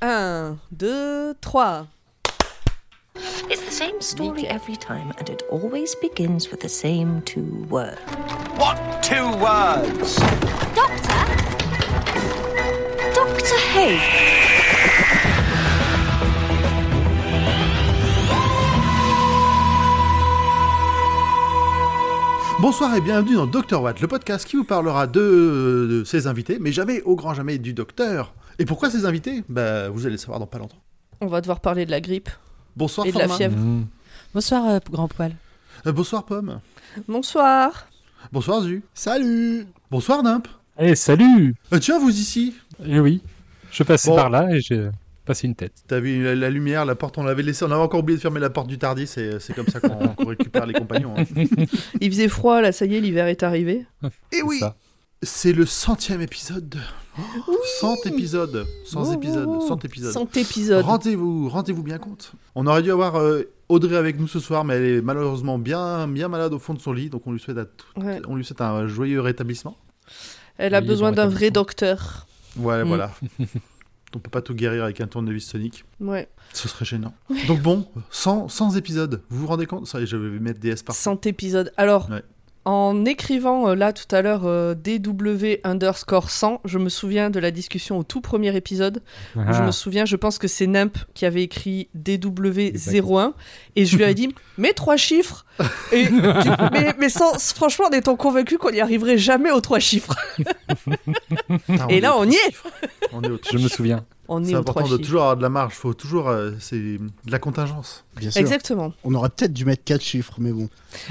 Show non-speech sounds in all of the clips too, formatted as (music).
1, 2, 3. It's the same story every time, and it always begins with the same two words. What two words? Doctor? Doctor who? Bonsoir et bienvenue dans Dr Watt, le podcast qui vous parlera de, de ses invités, mais jamais, au grand jamais, du docteur. Et pourquoi ces invités? Bah, vous allez le savoir dans pas longtemps. On va devoir parler de la grippe Bonsoir et de la fièvre. Bonsoir, euh, grand poil. Euh, bonsoir Pomme. Bonsoir. Bonsoir Zu. Salut Bonsoir Nimp. Eh, salut Euh, tiens, vous ici Eh oui, je passais Bon. par là et j'ai passé une tête. T'as vu la, la lumière, la porte, on l'avait laissé, on avait encore oublié de fermer la porte du Tardis, et c'est comme ça qu'on qu'on récupère les compagnons. hein. (laughs) Il faisait froid, là, ça y est, l'hiver est arrivé. Et C'est oui, ça. C'est le centième épisode. 100 épisodes. 100 épisodes. 100 épisodes. 100 épisodes. Rendez-vous, rendez-vous bien compte. On aurait dû avoir euh, Audrey avec nous ce soir, mais elle est malheureusement bien, bien malade au fond de son lit, donc on lui souhaite, à tout- Ouais. on lui souhaite un joyeux rétablissement. Elle a Oui, besoin d'un vrai docteur. Ouais, Mm. voilà. (laughs) on peut pas tout guérir avec un tournevis sonique. Ouais. Ce serait gênant. Donc bon, 100, 100 épisodes. Vous vous rendez compte? Ça, je vais mettre DS partout. 100 épisodes. Alors, Ouais. En écrivant euh, là tout à l'heure euh, DW underscore 100, je me souviens de la discussion au tout premier épisode. Je Ah, me souviens, je pense que c'est Nimp qui avait écrit DW01 et je lui avais dit (laughs) mets trois chiffres. Et tu- mais, mais sans, franchement, en étant convaincu qu'on n'y arriverait jamais aux trois chiffres. (laughs) Et là, on y est. on est au je me souviens. On est trois important de chiffres. toujours avoir de la marge. Faut toujours, euh, c'est de la contingence. Bien sûr. Exactement. On aurait peut-être dû mettre 4 chiffres, mais bon.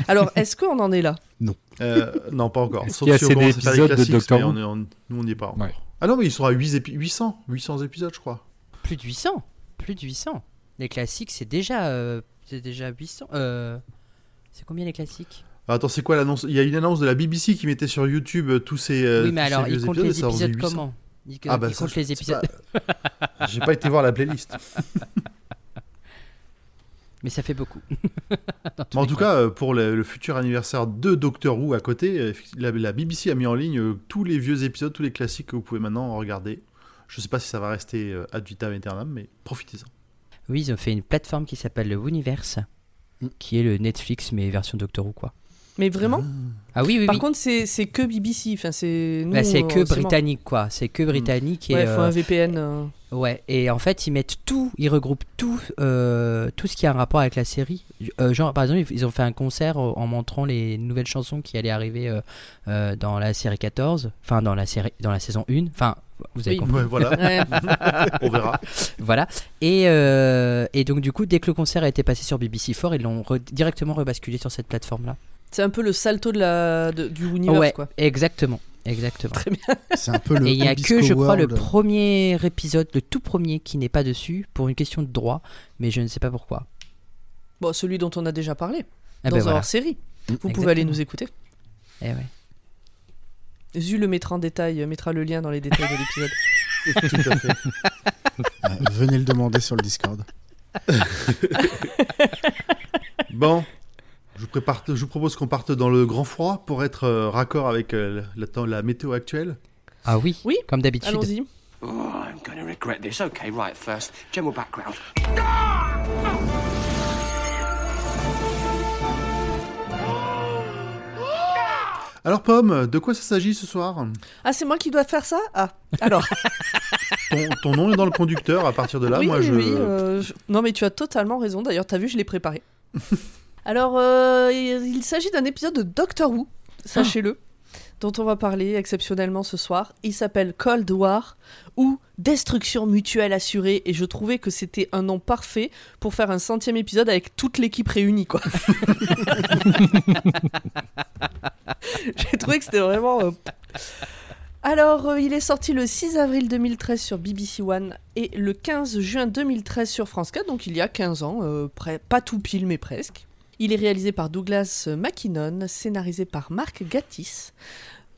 Alors, est-ce qu'on en est là? (laughs) Euh, non, pas encore. (laughs) Sauf qu'il y a si on commence à faire les de classiques, Doctor mais Who on est- on- nous on n'y est pas. encore. Ouais. Ah non, mais ils sont à 8 épi- 800, 800 épisodes, je crois. Plus de 800. Plus de 800. Les classiques, c'est déjà, euh, c'est déjà 800. Euh, c'est combien les classiques? Ah, Attends, c'est quoi l'annonce? Il y a une annonce de la BBC qui mettait sur YouTube tous ces. euh, Oui, mais tous alors, ils comptent les épisodes 800. comment? Ah bah ils ça, les épisodes. pas. (laughs) J'ai pas été voir la playlist. (laughs) Mais ça fait beaucoup. (laughs) En tout cas. euh, pour le, le futur anniversaire de Doctor Who à côté, euh, la, la BBC a mis en ligne euh, tous les vieux épisodes, tous les classiques que vous pouvez maintenant regarder. Je sais pas si ça va rester ad vitam aeternam, mais profitez-en. Oui, ils ont fait une plateforme qui s'appelle le Universe, Mm. qui est le Netflix, mais version Doctor Who, quoi. Mais vraiment Ah oui, oui, Par oui. contre, c'est c'est que BBC. Enfin, c'est nous, Bah, c'est euh, que seulement. britannique, quoi. C'est que britannique. Ouais, et, il faut euh, un VPN. euh. Ouais, et en fait, ils mettent tout, ils regroupent tout, euh, tout ce qui a un rapport avec la série. Euh, genre, par exemple, ils ont fait un concert euh, en montrant les nouvelles chansons qui allaient arriver euh, euh, dans la série 14, enfin dans la série, dans la saison 1. Enfin, vous avez Oui. compris. Ouais, voilà, Ouais. (laughs) on verra. Voilà. Et, euh, et donc, du coup, dès que le concert a été passé sur BBC4, ils l'ont re- directement rebasculé sur cette plateforme-là. C'est un peu le salto de la, de- du univers, ouais, quoi. exactement. Exactement. C'est un peu le. Et il n'y a que, je crois, le premier épisode, le tout premier, qui n'est pas dessus pour une question de droit, mais je ne sais pas pourquoi. Bon, celui dont on a déjà parlé. Ah dans ben un voilà. hors-série. Vous pouvez aller nous écouter. Eh ouais. Zu le mettra en détail, euh, mettra le lien dans les détails de l'épisode. (laughs) Tout à fait. (laughs) Venez le demander sur le Discord. (laughs) Bon, je vous, prépare, je vous propose qu'on parte dans le grand froid pour être euh, raccord avec euh, la, météo actuelle. Ah oui, Oui, comme d'habitude. Allons-y. Oh, I'm going to regret this. Okay, right, first, general background. Alors Pomme, de quoi ça s'agit ce soir? Ah, c'est moi qui dois faire ça? Ah, alors. (laughs) ton, ton nom est dans le conducteur, à partir de là, oui, moi oui, je... oui, euh, je- Non, mais tu as totalement raison. D'ailleurs, t'as vu, je l'ai préparé. (laughs) Alors, euh, il s'agit d'un épisode de Doctor Who, sachez-le, dont on va parler exceptionnellement ce soir. Il s'appelle Cold War ou Destruction mutuelle assurée. Et je trouvais que c'était un nom parfait pour faire un centième épisode avec toute l'équipe réunie, quoi. (laughs) J'ai trouvé que c'était vraiment. euh, Alors, euh, il est sorti le 6 avril 2013 sur BBC One et le 15 juin 2013 sur France 4, donc il y a 15 ans, pas tout pile mais presque. Il est réalisé par Douglas McKinnon, scénarisé par Mark Gatiss.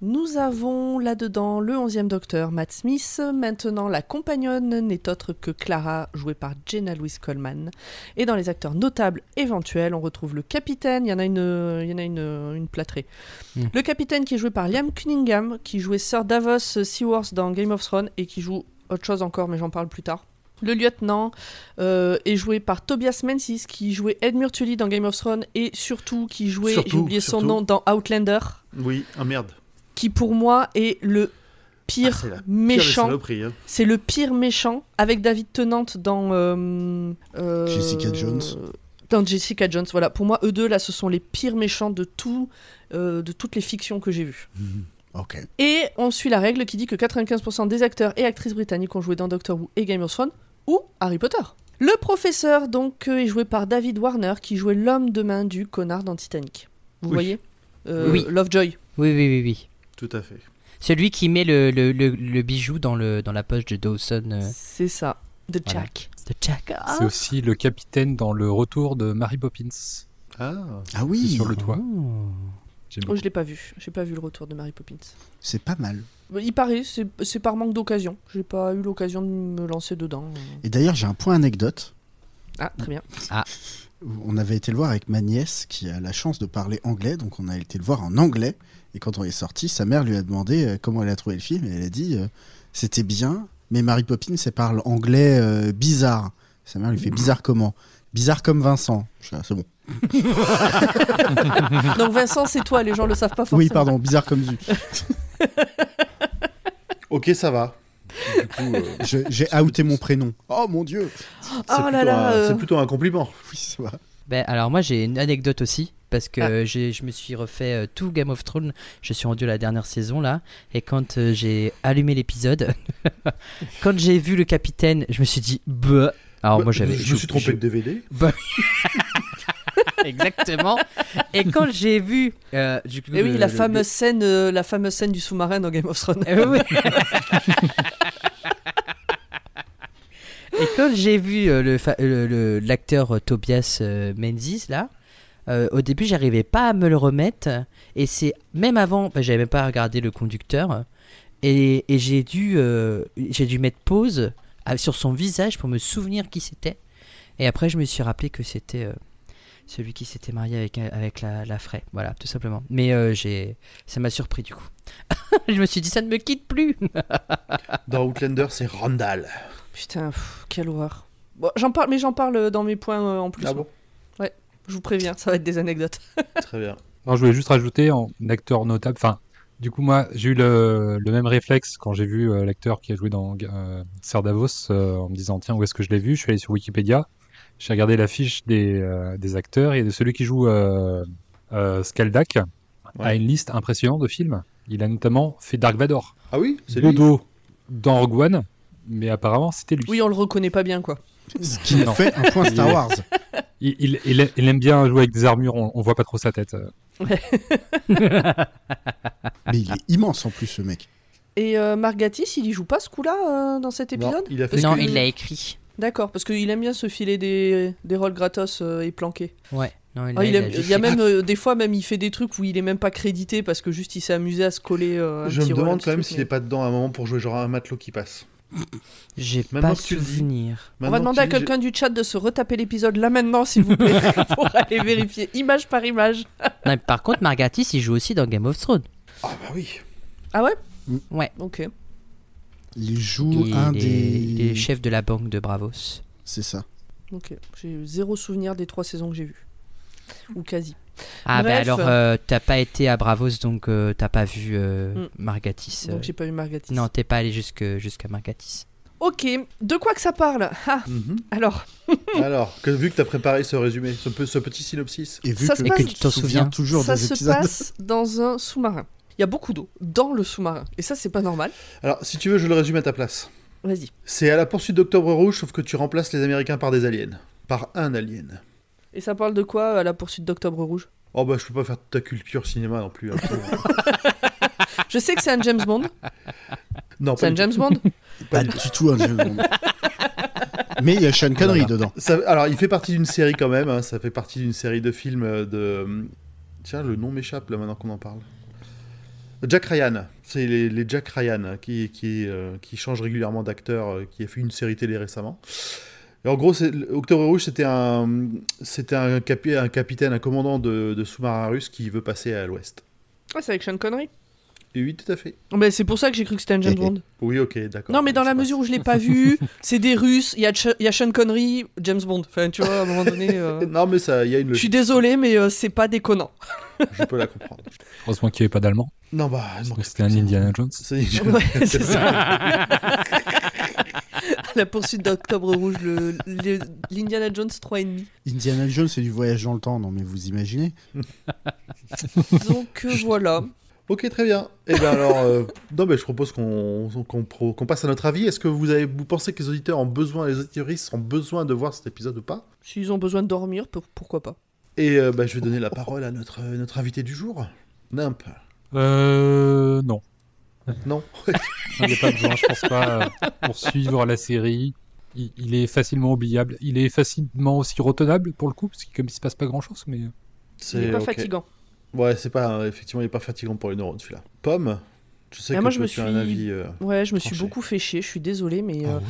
Nous avons là-dedans le 11e docteur Matt Smith, maintenant la compagnonne n'est autre que Clara, jouée par Jenna Louise Coleman. Et dans les acteurs notables éventuels, on retrouve le capitaine, il y en a une, il y en a une, une plâtrée. Mm. Le capitaine qui est joué par Liam Cunningham, qui jouait Sir Davos Seaworth dans Game of Thrones et qui joue autre chose encore, mais j'en parle plus tard. Le lieutenant euh, est joué par Tobias Menzies, qui jouait Ed Murtully dans Game of Thrones et surtout qui jouait, j'ai oublié son surtout. nom, dans Outlander, Oui, ah merde. qui pour moi est le pire Ah, méchant. hein. C'est le pire méchant avec David Tennant dans euh, euh, Jessica Jones. Dans Jessica Jones, voilà. Pour moi, eux deux là, ce sont les pires méchants de tout, de toutes les fictions que j'ai vues. Ok. Et on suit la règle qui dit que 95% des acteurs et actrices britanniques ont joué dans Doctor Who et Game of Thrones ou Harry Potter. Le professeur donc euh, est joué par David Warner qui jouait l'homme de main du connard dans Titanic. Vous Oui. voyez Euh, Oui. Lovejoy. Oui, oui, oui, oui. Tout à fait. Celui qui met le, le, le, le bijou dans, le, dans la poche de Dawson euh, C'est ça. De Voilà. Jack. de Jack. Ah. C'est aussi le capitaine dans le retour de Mary Poppins. Ah, Ah oui, sur le toit. Oh. Oh, je l'ai pas vu. J'ai pas vu le retour de Mary Poppins. c'est pas mal. Il paraît, c'est c'est par manque d'occasion. J'ai pas eu l'occasion de me lancer dedans. Et d'ailleurs, j'ai un point anecdote. Ah, très bien. On avait été le voir avec ma nièce qui a la chance de parler anglais, donc on a été le voir en anglais. Et quand on est sorti, sa mère lui a demandé euh, comment elle a trouvé le film, et elle a dit euh, c'était bien, mais Mary Poppins, elle parle anglais euh, bizarre. Sa mère lui fait bizarre comment? Bizarre comme Vincent. Ah, c'est bon. (laughs) Donc Vincent, c'est toi, les gens le savent pas forcément. Oui, pardon, bizarre comme du. (laughs) ok, ça va. Euh, J'ai outé mon prénom. Oh mon dieu c'est Oh plutôt, là là, un- euh. c'est plutôt un compliment. Oui, ça va. Ben, alors moi j'ai une anecdote aussi parce que Ah. j'ai- je me suis refait euh, tout Game of Thrones. Je suis rendu à la dernière saison là et quand euh, j'ai allumé l'épisode, (laughs) quand j'ai vu le capitaine, je me suis dit bah. Alors Bah, moi j'avais. Je me suis trompé de DVD. Exactement. et quand j'ai vu. euh, du coup, Et oui, le- la le- fameuse scène, euh, la fameuse scène du sous-marin dans Game of Thrones. Oui. Et quand j'ai vu euh, l'acteur euh, Tobias euh, Menzies là, au début j'arrivais pas à me le remettre et c'est même avant, enfin, j'avais même pas regardé le conducteur et, et j'ai dû j'ai dû mettre pause euh, sur son visage pour me souvenir qui c'était et après je me suis rappelé que c'était celui qui s'était marié avec avec la, la Frey, voilà tout simplement. Mais euh, j'ai ça m'a surpris du coup. (laughs) je me suis dit ça ne me quitte plus. (laughs) Dans Outlander, c'est Randall. Putain, pff, quelle horreur. Bon, j'en parle, mais j'en parle dans mes points euh, en plus. Ah bon Je vous préviens, ça va être des anecdotes. (laughs) Très bien. Alors, je voulais juste rajouter en acteur notable. Enfin, du coup, moi, j'ai eu le, le même réflexe quand j'ai vu euh, l'acteur qui a joué dans euh, Serre Davos euh, en me disant tiens, où est-ce que je l'ai vu? Je suis allé sur Wikipédia. J'ai regardé la fiche des, euh, des acteurs et de celui qui joue euh, euh, Skaldak Ouais. a une liste impressionnante de films. Il a notamment fait Dark Vador, Ah oui, c'est lui. Dodo dans Rogue One, mais apparemment c'était lui. Oui, on le reconnaît pas bien, quoi. Ce qui Non. fait un point (laughs) Star Wars. Il, il- il- il aime bien jouer avec des armures, on, on voit pas trop sa tête. (laughs) Mais il est immense en plus, ce mec. Et euh, Margatis, il y joue pas ce coup-là euh, dans cet Non, épisode? il a fait non, que- il l'a écrit. D'accord, parce qu'il aime bien se filer des, des rôles gratos euh, et planqués. Ouais. Non, il Ah, l'a- il y a même euh, des fois, même il fait des trucs où il est même pas crédité parce que juste il s'est amusé à se coller. euh, un Je petit me demande quand même s'il mais- est pas dedans à un moment pour jouer genre un matelot qui passe. (coughs) J'ai pas que souvenir. On va demander à quelqu'un du chat de se retaper l'épisode là maintenant, s'il vous plaît, (laughs) pour aller vérifier image par image. (laughs) Non, par contre, Margatis, il joue aussi dans Game of Thrones. Ah bah oui. Ah ouais? Ouais. Ok. Il joue Il un est, des. il est chef de la banque de Bravos. C'est ça. Ok. J'ai zéro souvenir des trois saisons que j'ai vues. Ou quasi. Ah, bah Bref. alors, euh, t'as pas été à Bravos, donc euh, t'as pas vu euh, Mm. Margatis. euh. Donc j'ai pas vu Margatis. Non, t'es pas allé jusque- jusqu'à Margatis. Ok. De quoi que ça parle? Ah, Mhm. alors. (laughs) Alors, que, vu que tu as préparé ce résumé, ce, pe- ce petit synopsis. Et vu Ça que, se Et passe- que tu t'en te souviens. toujours ça des se épisodes. passe dans un sous-marin. Il y a beaucoup d'eau dans le sous-marin. Et ça, c'est pas normal. Alors, si tu veux, je le résume à ta place. Vas-y. C'est à la poursuite d'Octobre Rouge, sauf que tu remplaces les Américains par des aliens. Par un alien. Et ça parle de quoi à la poursuite d'Octobre Rouge? Oh bah, je peux pas faire toute ta culture cinéma non plus. hein. (laughs) Je sais que c'est un James Bond. non, C'est pas un du James Bond? Pas du tout un James Bond. Mais il y a Sean Connery dedans. Ça- alors, il fait partie d'une série quand même. hein, Ça fait partie d'une série de films euh, de. Tiens, le nom m'échappe là maintenant qu'on en parle. Jack Ryan. C'est les, Jack Ryan qui, qui, euh, qui changent régulièrement d'acteur, euh, qui a fait une série télé récemment. Et en gros, Octobre Rouge, c'était un, un capitaine, un commandant de, de sous-marin russe qui veut passer à l'ouest. Ah, c'est avec Sean Connery? Oui, tout à fait. Mais c'est pour ça que j'ai cru que c'était un James. Bond. Oui, ok, d'accord. Non, mais dans la mesure où je l'ai pas vu, (laughs) c'est des Russes, il y, a Ch- il y a Sean Connery, James Bond. Enfin, tu vois, à un moment donné. euh, (laughs) Non, mais ça, il y a une Je suis logique. désolé, mais euh, c'est pas déconnant. (laughs) Je peux la comprendre. Heureusement qu'il n'y avait pas d'allemand. Non, bah, il C'était un plus que ça. Indiana Jones. C'est Ouais, c'est ça. La poursuite d'Octobre Rouge, le- le- l'Indiana Jones 3,5. Indiana Jones, c'est du voyage dans le temps, non mais vous imaginez Donc euh, voilà. Ok, très bien. Et bien alors, euh, (laughs) non, mais je propose qu'on qu'on passe à notre avis. Est-ce que vous, avez, vous pensez que les auditeurs ont besoin, les auditeuristes ont besoin de voir cet épisode ou pas? S'ils ont besoin de dormir, pour- pourquoi pas. Et euh, bah, je vais donner la parole à notre, notre invité du jour, Nimp. Euh. Non. Non (laughs) Il n'y a pas besoin, je pense pas, euh, pour suivre la série. Il, il est facilement oubliable. Il est facilement aussi retenable pour le coup, parce que comme il se passe pas grand chose, mais. Il C'est est pas fatigant. Ouais, c'est pas effectivement, il est pas fatigant pour les neurones celui-là. Pomme, je sais Ah, que moi, je toi, me tu as un suis- avis. euh, Ouais, je me suis beaucoup fait chier, je suis désolé, mais. ah euh, ouais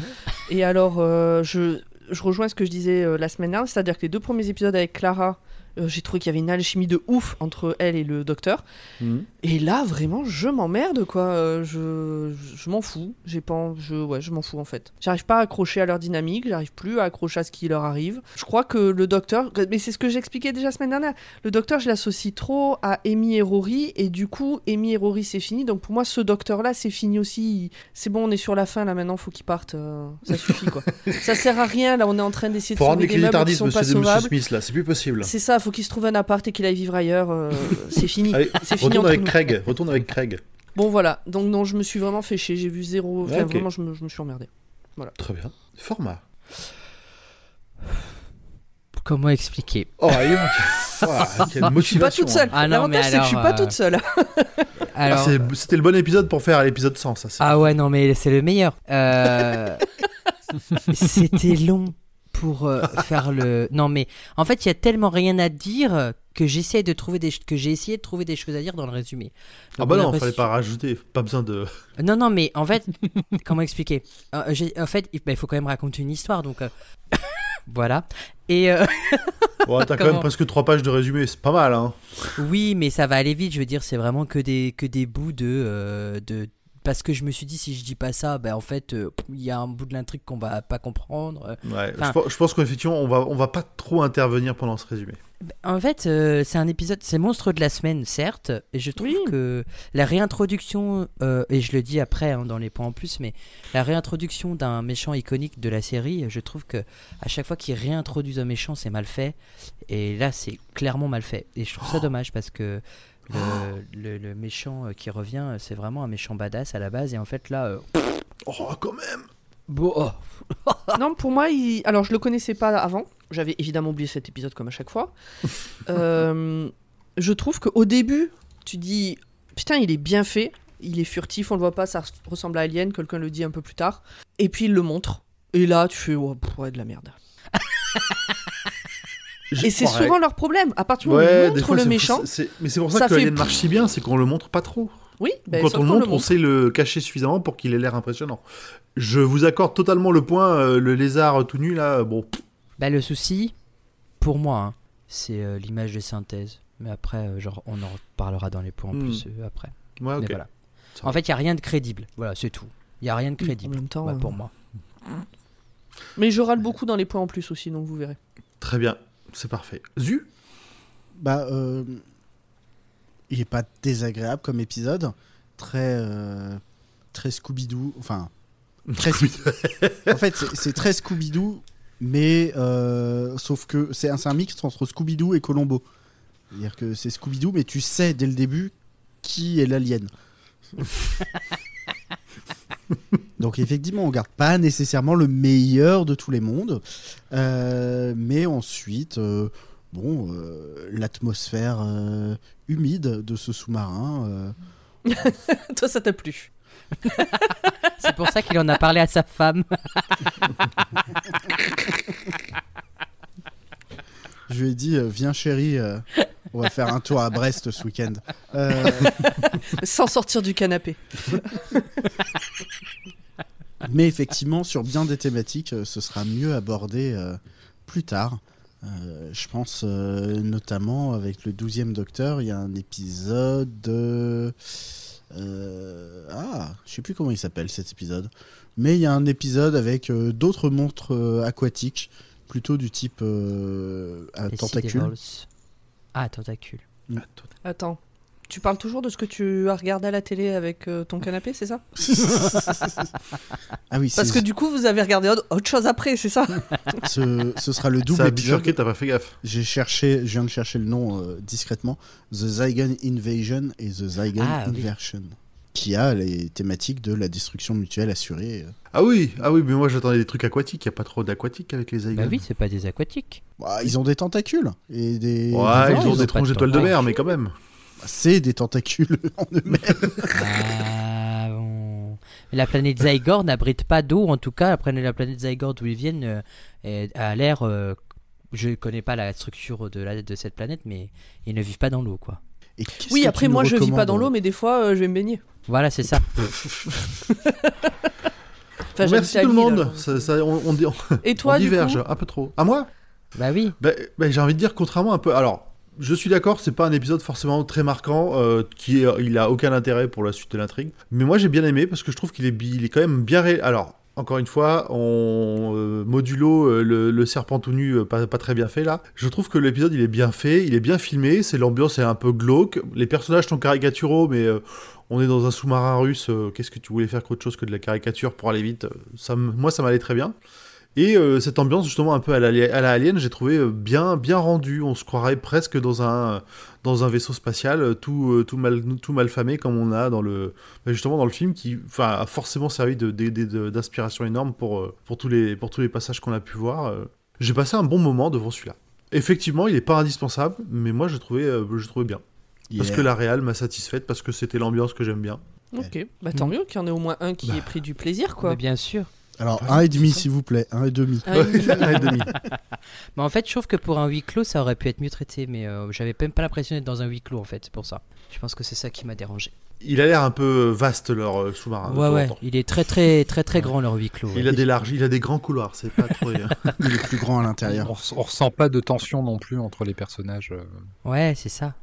Et alors, euh, je, je rejoins ce que je disais euh, la semaine dernière, c'est-à-dire que les deux premiers épisodes avec Clara, euh, j'ai trouvé qu'il y avait une alchimie de ouf entre elle et le docteur. Mhm. Et là, vraiment, je m'emmerde, quoi. Euh, je je m'en fous. J'ai pas, je, ouais, je m'en fous en fait. J'arrive pas à accrocher à leur dynamique. J'arrive plus à accrocher à ce qui leur arrive. Je crois que le docteur, mais c'est ce que j'expliquais déjà la semaine dernière. Le docteur, je l'associe trop à Amy et Rory, et du coup, Amy et Rory, c'est fini. Donc pour moi, ce docteur-là, c'est fini aussi. C'est bon, on est sur la fin là. Maintenant, faut qu'il parte. euh, ça suffit, quoi. (laughs) ça sert à rien. Là, on est en train d'essayer de sauver les des meubles qui sont pas sauvables. Smith, là, c'est plus possible. C'est ça. Faut qu'il se trouve un appart et qu'il aille vivre ailleurs. euh, (laughs) c'est fini. Allez, C'est fini retourne entre avec nous. Craig, retourne avec Craig. Bon voilà, donc non, je me suis vraiment fait chier, j'ai vu zéro, enfin Ouais, ok. vraiment je me, je me suis emmerdé. Très bien. Format. Comment expliquer? Oh, allez, ok. Voilà, quelle Je suis pas motivation. toute seule, Ah non, l'avantage c'est que je suis alors, pas euh, toute seule. Ah, Alors, c'est- C'était le bon épisode pour faire l'épisode 100, ça. c'est- Ah ouais, non, mais c'est le meilleur. Euh, (laughs) C'était long pour euh, (laughs) faire le. Non, mais en fait, il y a tellement rien à dire que j'essaie de trouver des que j'ai essayé de trouver des choses à dire dans le résumé. Ah Donc, bah on a non, fallait pas rajouter, pas besoin de... Non, non, mais en fait, (laughs) comment expliquer? Euh, En fait, il bah, il faut quand même raconter une histoire, donc euh, (laughs) voilà. Et euh, Bon, t'as quand même presque 3 pages de résumé, c'est pas mal, hein. oui, mais ça va aller vite. Je veux dire, c'est vraiment que des que des bouts de euh, de parce que je me suis dit si je dis pas ça, ben en fait, euh, il y a un bout de l'intrigue qu'on va pas comprendre. Euh, Ouais, Enfin- je, pense- je pense qu'effectivement, on va, on va pas trop intervenir pendant ce résumé. En fait, euh, c'est un épisode, c'est monstre de la semaine, certes, et je trouve Oui. que la réintroduction, euh, et je le dis après hein, dans les points en plus, mais la réintroduction d'un méchant iconique de la série, je trouve que à chaque fois qu'ils réintroduisent un méchant, c'est mal fait, et là, c'est clairement mal fait, et je trouve ça dommage parce que le, le- le méchant euh, qui revient, euh, c'est vraiment un méchant badass à la base, et en fait là, euh, Oh, quand même. Bon, oh, (laughs) non, pour moi, il... alors je le connaissais pas avant, j'avais évidemment oublié cet épisode comme à chaque fois. (laughs) Euh, je trouve qu'au début, tu dis putain, il est bien fait, il est furtif, on le voit pas, ça ressemble à Alien, quelqu'un le dit un peu plus tard, et puis il le montre. Et là, tu fais oh, pff, ouais, de la merde. (laughs) Et c'est souvent leur problème. À partir du moment où Ouais, on montre fois, le méchant, Mais c'est pour ça, ça que fait Alien marche si bien, c'est qu'on le montre pas trop. oui, ben, Quand on le montre, on sait le cacher suffisamment pour qu'il ait l'air impressionnant. Je vous accorde totalement le point, euh, le lézard tout nu là, bon, Bah, le souci, pour moi, hein, c'est euh, l'image de synthèse. Mais après, euh, genre, on en reparlera dans les points en Hmm. plus euh, après. ouais, ok. Mais voilà. Ça En fait, il n'y a rien de crédible. Voilà, c'est tout. Il n'y a rien de En crédible même temps, ouais, euh, pour moi. Mais je râle beaucoup dans les points en plus aussi, donc vous verrez. Très bien, c'est parfait. Zu Bah, euh, il est pas désagréable comme épisode. Très, euh, très Scooby-Doo. Enfin, très. (laughs) en fait, c'est- très Scooby-Doo, mais euh, sauf que c'est un, un mix entre Scooby-Doo et Colombo. C'est-à-dire que c'est Scooby-Doo, mais tu sais dès le début qui est l'alien. (laughs) Donc effectivement, on garde pas nécessairement le meilleur de tous les mondes, Euh, mais ensuite, euh, bon, euh, l'atmosphère euh, humide de ce sous-marin. euh, (laughs) Toi, ça t'a plu. (laughs) C'est pour ça qu'il en a parlé à sa femme. (laughs) je lui ai dit, viens chérie, euh, on va faire un tour à Brest ce week-end. Euh, Sans sortir du canapé. Mais effectivement, sur bien des thématiques, euh, ce sera mieux abordé euh, plus tard. Euh, je pense euh, notamment avec le 12e Docteur, il y a un épisode. ah, je sais plus comment il s'appelle cet épisode. Mais il y a un épisode avec euh, d'autres monstres euh, aquatiques, plutôt du type euh, à. Ah, tentacule. Attends. Tu parles toujours de ce que tu as regardé à la télé avec euh, ton canapé, c'est ça (laughs) Ah oui, Parce que du coup, vous avez regardé autre- autre chose après, c'est ça (laughs) ce, ce sera le double Ça a épisode. bifurqué, t'as pas fait gaffe. J'ai cherché, je viens de chercher le nom euh, discrètement. The Zygon Invasion et The Zygon Ah, oui. Inversion. Qui a les thématiques de la destruction mutuelle assurée. euh. Ah oui, ah oui, mais moi j'attendais des trucs aquatiques. Y a pas trop d'aquatiques avec les Zygons. Bah oui, c'est pas des aquatiques. Bah, ils ont des tentacules. Et des... Ouais, ils ont ils des ont tronches pas de d'étoiles de mer, mais quand même. C'est des tentacules (laughs) en eux-mêmes. Ah bon. Mais la planète Zygor n'abrite pas d'eau, en tout cas, la planète, la planète Zygor d'où ils viennent euh, a l'air. euh, je connais pas la structure de, la, de cette planète, mais ils ne vivent pas dans l'eau, quoi. Et qu'est-ce Oui, que après, moi, je vis pas dans l'eau, mais des fois, euh, je vais me baigner. Voilà, c'est ça. (laughs) Enfin, merci tout le monde. Ça, ça- on, on, dit- on- Et toi, on du diverge coup? un peu trop. À moi? Bah oui. Ben, ben, j'ai envie de dire contrairement un peu. Alors, je suis d'accord, c'est pas un épisode forcément très marquant, euh, qui il a aucun intérêt pour la suite de l'intrigue. Mais moi, j'ai bien aimé parce que je trouve qu'il est, il est quand même bien. ré- Alors. Encore une fois, on euh, modulo euh, le, serpent tout nu, pas, très bien fait là. Je trouve que l'épisode il est bien fait, il est bien filmé, c'est l'ambiance est un peu glauque. Les personnages sont caricaturaux, mais on est dans un sous-marin russe. Qu'est-ce que tu voulais faire qu'autre chose que de la caricature pour aller vite ça, Moi, ça m'allait très bien. Et euh, cette ambiance justement un peu à la, à la Alien, j'ai trouvé euh, bien bien rendue. On se croirait presque dans un dans un vaisseau spatial euh, tout tout mal tout mal famé comme on a dans le bah, justement dans le film qui enfin a forcément servi de de- de- de- d'inspiration énorme pour pour tous les pour tous les passages qu'on a pu voir. J'ai passé un bon moment devant celui-là. Effectivement, il n'est pas indispensable, mais moi je trouvais je trouvais bien parce que la réal m'a satisfaite parce que c'était l'ambiance que j'aime bien. Ok, bah tant mieux qu'il y en ait au moins un qui ait pris du plaisir, quoi. Mais bien sûr. Alors, un et demi, s'il vous plaît. Un et demi. (laughs) Un et demi. Un et demi. Mais en fait, je trouve que pour un huis clos, ça aurait pu être mieux traité, mais euh, j'avais même pas l'impression d'être dans un huis clos, en fait, c'est pour ça. Je pense que c'est ça qui m'a dérangé. Il a l'air un peu vaste leur euh, sous-marin. ouais, ouais, il est très, très, très, très grand leur huis clos. Il ouais. a des larges, il a des grands couloirs, c'est pas trop. (laughs) Il est plus grand à l'intérieur. On, on ressent pas de tension non plus entre les personnages. euh. Ouais, c'est ça.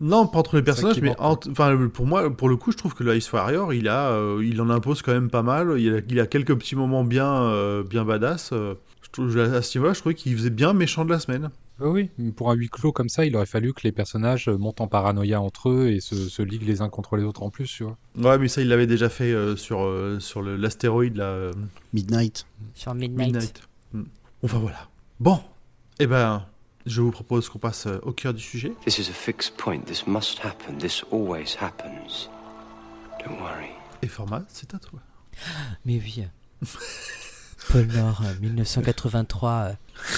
Non, pas entre les personnages, mais enfin pour moi, pour le coup, je trouve que le Ice Warrior, il a, euh, il en impose quand même pas mal. Il a, il a quelques petits moments bien, euh, bien badass. euh, je à ce niveau-là, je trouvais qu'il faisait bien méchant de la semaine. Oui, oui, pour un huis clos comme ça, il aurait fallu que les personnages montent en paranoïa entre eux et se, se liguent les uns contre les autres en plus, tu vois. Ouais, mais ça, il l'avait déjà fait euh, sur, euh, sur le- l'astéroïde là, euh, Midnight. Sur Midnight. Midnight. Hmm. Enfin voilà. Bon, eh ben, je vous propose qu'on passe euh, au cœur du sujet. This is a fixed point. This must happen. This always happens. Don't worry. Et format, c'est à toi. (gasps) Mais oui. (laughs) Pôle Nord, euh, 1983, euh,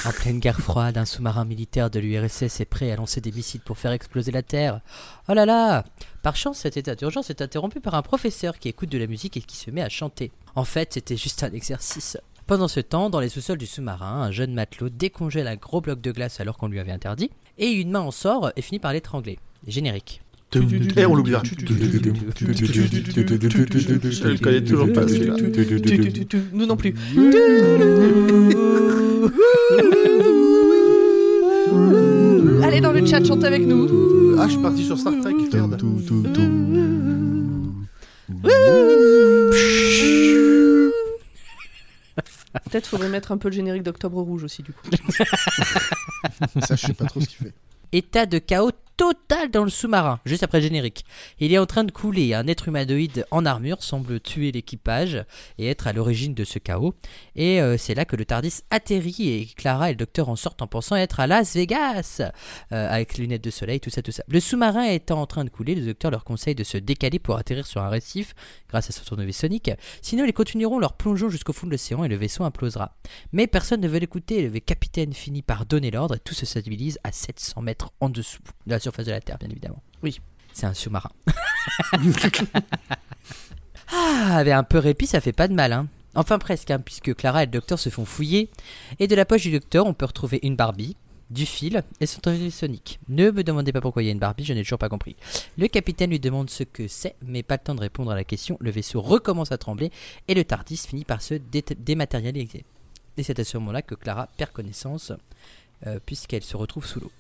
en pleine guerre froide, un sous-marin militaire de l'URSS est prêt à lancer des missiles pour faire exploser la Terre. Oh là là Par chance, cet état d'urgence est interrompu par un professeur qui écoute de la musique et qui se met à chanter. En fait, c'était juste un exercice. Pendant ce temps, dans les sous-sols du sous-marin, un jeune matelot décongèle un gros bloc de glace alors qu'on lui avait interdit, et une main en sort et finit par l'étrangler. Générique. Et on l'oubliera. Je le connais toujours pas celui-là. Tu, tu, tu, tu. Nous non plus. Allez dans le chat, chante avec nous. Ah, je suis parti sur Star Trek. Merde. Peut-être faudrait mettre un peu le générique d'Octobre Rouge aussi, du coup. (laughs) Ça, je sais pas trop ce qu'il fait. État de chaos total dans le sous-marin, juste après le générique. Il est en train de couler. Un être humanoïde en armure semble tuer l'équipage et être à l'origine de ce chaos. Et euh, c'est là que le Tardis atterrit et Clara et le docteur en sortent en pensant être à Las Vegas, euh, avec les lunettes de soleil, tout ça, tout ça. Le sous-marin étant en train de couler, le docteur leur conseille de se décaler pour atterrir sur un récif grâce à son tournevis sonique. Sinon, ils continueront leur plongeon jusqu'au fond de l'océan et le vaisseau implosera. Mais personne ne veut l'écouter. Le capitaine finit par donner l'ordre et tout se stabilise à 700 mètres en dessous de la surface de la Terre, bien évidemment. Oui. C'est un sous-marin. (laughs) ah, avec un peu répit, ça fait pas de mal, hein. Enfin presque, hein, puisque Clara et le docteur se font fouiller. Et de la poche du docteur, on peut retrouver une Barbie, du fil et son sonique. Ne me demandez pas pourquoi il y a une Barbie, je n'ai toujours pas compris. Le capitaine lui demande ce que c'est, mais pas le temps de répondre à la question. Le vaisseau recommence à trembler et le TARDIS finit par se dé- dématérialiser. Et c'est à ce moment-là que Clara perd connaissance, euh, puisqu'elle se retrouve sous l'eau.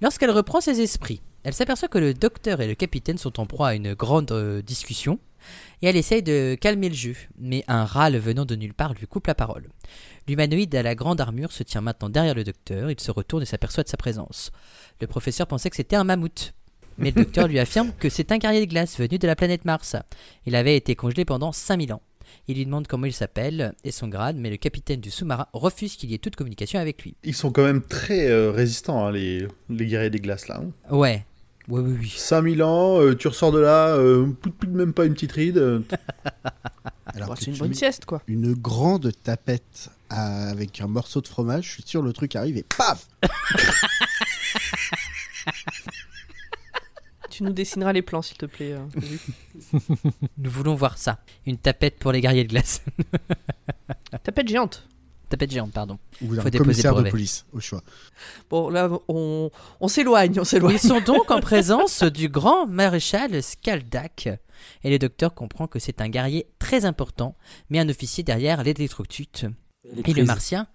Lorsqu'elle reprend ses esprits, elle s'aperçoit que le docteur et le capitaine sont en proie à une grande euh, discussion, et elle essaye de calmer le jeu, mais un râle venant de nulle part lui coupe la parole. L'humanoïde à la grande armure se tient maintenant derrière le docteur, il se retourne et s'aperçoit de sa présence. Le professeur pensait que c'était un mammouth. Mais le docteur lui affirme que c'est un guerrier de glace venu de la planète Mars. Il avait été congelé pendant 5000 ans. Il lui demande comment il s'appelle et son grade, mais le capitaine du sous-marin refuse qu'il y ait toute communication avec lui. Ils sont quand même très euh, résistants, hein, les, les guerriers des glaces, là. hein. Ouais, oui, oui. 5000 ans, euh, tu ressors de là, euh, plus, plus de même pas une petite ride. (laughs) Alors c'est une bonne sieste, quoi. une grande tapette à- avec un morceau de fromage, je suis sûr le truc arrive et paf (laughs) Tu nous dessineras les plans, s'il te plaît. euh. (laughs) Nous voulons voir ça. Une tapette pour les guerriers de glace. Tapette géante. Tapette géante, pardon. Ou un Faut déposer commissaire de police, au choix. Bon, là, on, on s'éloigne, on s'éloigne. Ils sont donc en présence du grand maréchal Skaldak. Et le docteur comprend que c'est un guerrier très important, mais un officier derrière l'électrocute. Et le martien,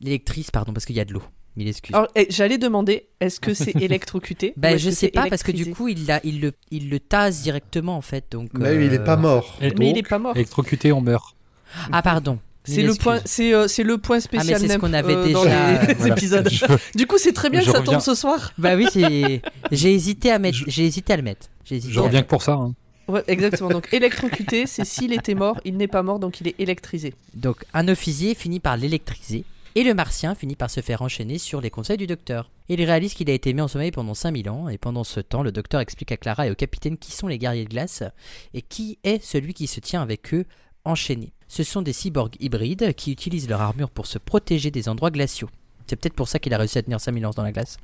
l'électrice, pardon, parce qu'il y a de l'eau. Mille excuses. Alors, eh, j'allais demander, est-ce que c'est (laughs) électrocuté Ben, je sais pas, parce que du coup, il, l'a- il, le, il le tase directement, en fait. Donc, Mais il est euh, pas mort. Et Mais il est pas mort. électrocuté, on meurt. Ah, pardon. C'est Mille le point, c'est euh, c'est le point Ah, mais spécial c'est ce qu'on avait euh, dans déjà, les euh, (laughs) Voilà. épisodes. Du coup, c'est très bien Je que ça reviens. tombe ce soir. Bah oui, c'est. J'ai hésité à mettre. Je- J'ai hésité à le mettre. J'ai hésité Je reviens que pour ça. hein. Ouais, exactement. Donc électrocuté, c'est s'il était mort, il n'est pas mort, donc il est électrisé. Donc un officier finit par l'électriser et le martien finit par se faire enchaîner sur les conseils du docteur. Il réalise qu'il a été mis en sommeil pendant 5000 ans et pendant ce temps le docteur explique à Clara et au capitaine qui sont les guerriers de glace et qui est celui qui se tient avec eux enchaînés. Ce sont des cyborgs hybrides qui utilisent leur armure pour se protéger des endroits glaciaux. C'est peut-être pour ça qu'il a réussi à tenir 5000 ans dans la glace.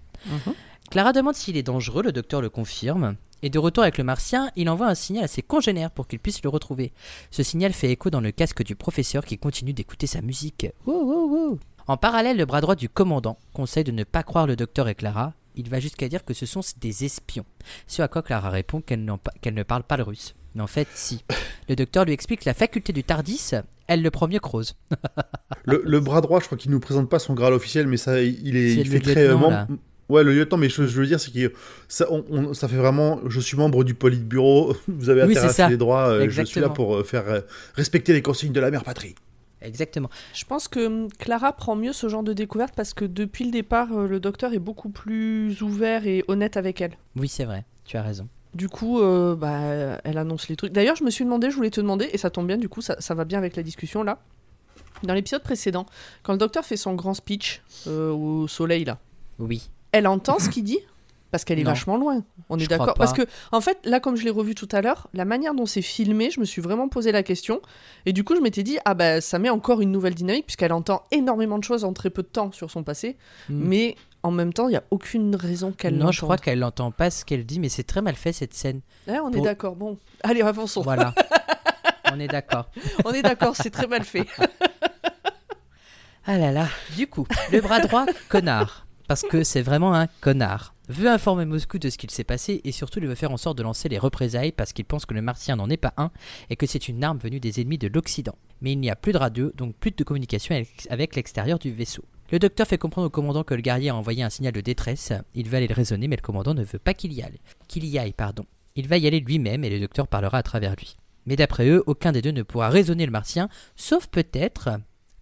Clara demande s'il est dangereux, le docteur le confirme. Et de retour avec le martien, il envoie un signal à ses congénères pour qu'ils puissent le retrouver. Ce signal fait écho dans le casque du professeur qui continue d'écouter sa musique. En parallèle, le bras droit du commandant conseille de ne pas croire le docteur et Clara. Il va jusqu'à dire que ce sont des espions. Ce à quoi Clara répond qu'elle ne parle pas le russe. Mais en fait, si. Le docteur lui explique que la faculté du Tardis, elle le prend mieux que Rose. Le, le bras droit, je crois qu'il nous présente pas son grade officiel, mais ça, il est, il fait très euh, membre-. Ouais, le lieutenant, mais je, je veux dire, c'est que ça, on- on- ça fait vraiment. Je suis membre du Politburo. (laughs) Vous avez Oui, intérêt à les droits. euh, je suis là pour euh, faire euh, respecter les consignes de la mère patrie. Exactement. Je pense que hum, Clara prend mieux ce genre de découverte parce que depuis le départ, le docteur est beaucoup plus ouvert et honnête avec elle. Oui, c'est vrai. Tu as raison. Du coup, euh, bah, elle annonce les trucs. D'ailleurs, je me suis demandé, je voulais te demander, et ça tombe bien, du coup, ça, ça va bien avec la discussion là. Dans l'épisode précédent, quand le docteur fait son grand speech euh, au soleil là, Oui. elle entend ce qu'il dit? Parce qu'elle est Non. vachement loin. On est d'accord? Parce que, en fait, là, comme je l'ai revu tout à l'heure, la manière dont c'est filmé, je me suis vraiment posé la question. Et du coup, je m'étais dit, ah bah, ça met encore une nouvelle dynamique, puisqu'elle entend énormément de choses en très peu de temps sur son passé. Hmm. Mais en même temps, il n'y a aucune raison qu'elle Non, je crois l'entende. qu'elle n'entend pas ce qu'elle dit, mais c'est très mal fait cette scène. Ouais, on est d'accord. Bon, allez, avançons. Voilà. (laughs) On est d'accord. on est d'accord, c'est très mal fait. (laughs) Ah là là. Du coup, le bras droit, connard. Parce que c'est vraiment un connard. Veut informer Moscou de ce qu'il s'est passé et surtout il veut faire en sorte de lancer les représailles parce qu'il pense que le martien n'en est pas un et que c'est une arme venue des ennemis de l'Occident. Mais il n'y a plus de radio, donc plus de communication avec l'extérieur du vaisseau. Le docteur fait comprendre au commandant que le guerrier a envoyé un signal de détresse. Il va aller le raisonner, mais le commandant ne veut pas qu'il y aille. Qu'il y aille, pardon. Il va y aller lui-même et le docteur parlera à travers lui. Mais d'après eux, aucun des deux ne pourra raisonner le martien, sauf peut-être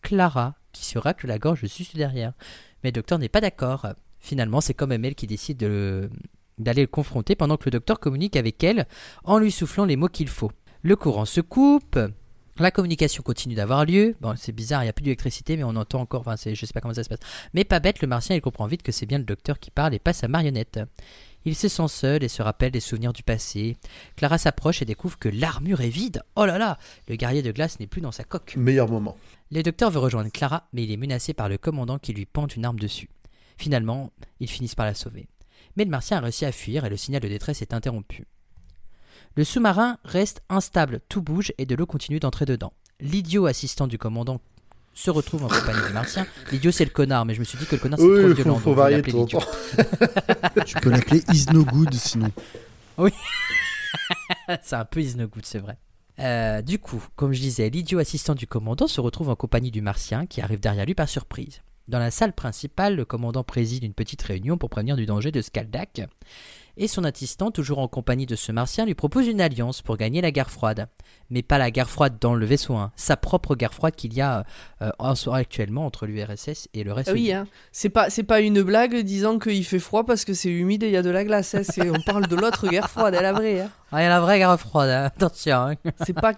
Clara, qui se racle la gorge juste derrière. Mais le docteur n'est pas d'accord. Finalement, c'est quand même elle qui décide de le- d'aller le confronter pendant que le docteur communique avec elle en lui soufflant les mots qu'il faut. Le courant se coupe. La communication continue d'avoir lieu. Bon, c'est bizarre, il n'y a plus d'électricité, mais on entend encore. Enfin, je sais pas comment ça se passe. Mais pas bête, le martien, il comprend vite que c'est bien le docteur qui parle et pas sa marionnette. Il se sent seul et se rappelle des souvenirs du passé. Clara s'approche et découvre que l'armure est vide. Oh là là Le guerrier de glace n'est plus dans sa coque. Meilleur moment. Le docteur veut rejoindre Clara, mais il est menacé par le commandant qui lui pend une arme dessus. Finalement, ils finissent par la sauver. Mais le martien a réussi à fuir et le signal de détresse est interrompu. Le sous-marin reste instable, tout bouge et de l'eau continue d'entrer dedans. L'idiot assistant du commandant se retrouve en compagnie du martien. L'idiot c'est le connard, mais je me suis dit que le connard c'est trop Oui, il violent. faut, faut donc varier l'idiot. (laughs) Tu peux l'appeler Is No Good sinon. (laughs) c'est un peu is no good, c'est vrai. Euh, du coup, comme je disais, l'idiot assistant du commandant se retrouve en compagnie du martien qui arrive derrière lui par surprise. Dans la salle principale, le commandant préside une petite réunion pour prévenir du danger de Skaldak. Et son assistant, toujours en compagnie de ce martien, lui propose une alliance pour gagner la guerre froide. Mais pas la guerre froide dans le vaisseau, hein. sa propre guerre froide qu'il y a euh, en- actuellement entre l'URSS et le reste Ah oui, du hein. c'est pas c'est pas une blague disant qu'il fait froid parce que c'est humide et il y a de la glace. hein. C'est- on parle de l'autre guerre froide, elle la vraie. hein. Ah, il y a la vraie guerre froide, attention. C'est pas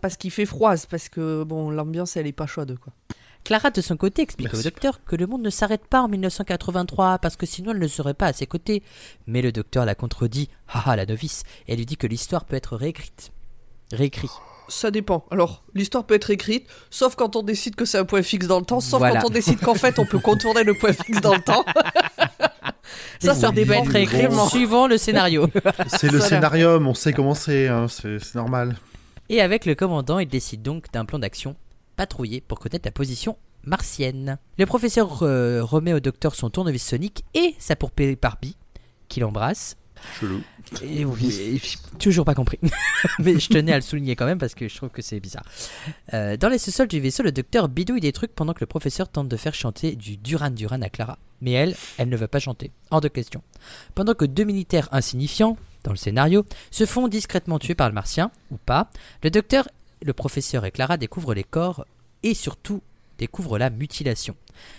parce qu'il fait froid, c'est parce que bon l'ambiance elle est pas chaude quoi. Clara, de son côté, explique Merci. au docteur que le monde ne s'arrête pas en 1983 parce que sinon elle ne serait pas à ses côtés. Mais le docteur la contredit, haha, la novice, et elle lui dit que l'histoire peut être réécrite. Réécrit. Ça dépend. Alors, l'histoire peut être écrite, sauf quand on décide que c'est un point fixe dans le temps, sauf Voilà. quand on décide qu'en fait on peut contourner le point fixe dans le temps. (laughs) ça, ça peut dépend être réécrit vraiment. suivant le scénario. (laughs) C'est le Voilà. scénarium, on sait comment c'est, hein, c'est c'est normal. Et avec le commandant, il décide donc d'un plan d'action patrouiller pour connaître la position martienne. Le professeur euh, remet au docteur son tournevis sonique et sa poupée Barbie, qu'il embrasse. Chelou. Et oui, toujours pas compris. (laughs) Mais je tenais à le souligner quand même parce que je trouve que c'est bizarre. Euh, dans les sous-sols du vaisseau, le docteur bidouille des trucs pendant que le professeur tente de faire chanter du Duran Duran à Clara. Mais elle, elle ne veut pas chanter. Hors de question. Pendant que deux militaires insignifiants, dans le scénario, se font discrètement tuer par le martien, ou pas, le docteur, le professeur et Clara découvrent les corps et surtout découvrent la mutilation.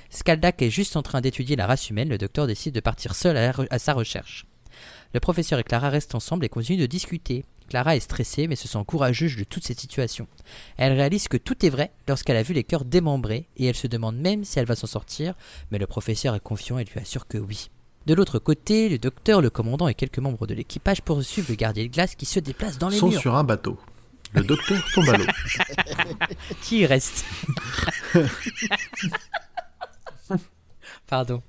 Skaldak est juste en train d'étudier la race humaine, le docteur décide de partir seul à, sa recherche. Le professeur et Clara restent ensemble et continuent de discuter. Clara est stressée mais se sent courageuse de toute cette situation. Elle réalise que tout est vrai lorsqu'elle a vu les cœurs démembrés et elle se demande même si elle va s'en sortir, mais le professeur est confiant et lui assure que oui. De l'autre côté, le docteur, le commandant et quelques membres de l'équipage poursuivent le gardien de glace qui se déplace dans les sont murs. sur un bateau. Le docteur tombe à l'eau. (laughs) Qui y reste? (laughs) Pardon.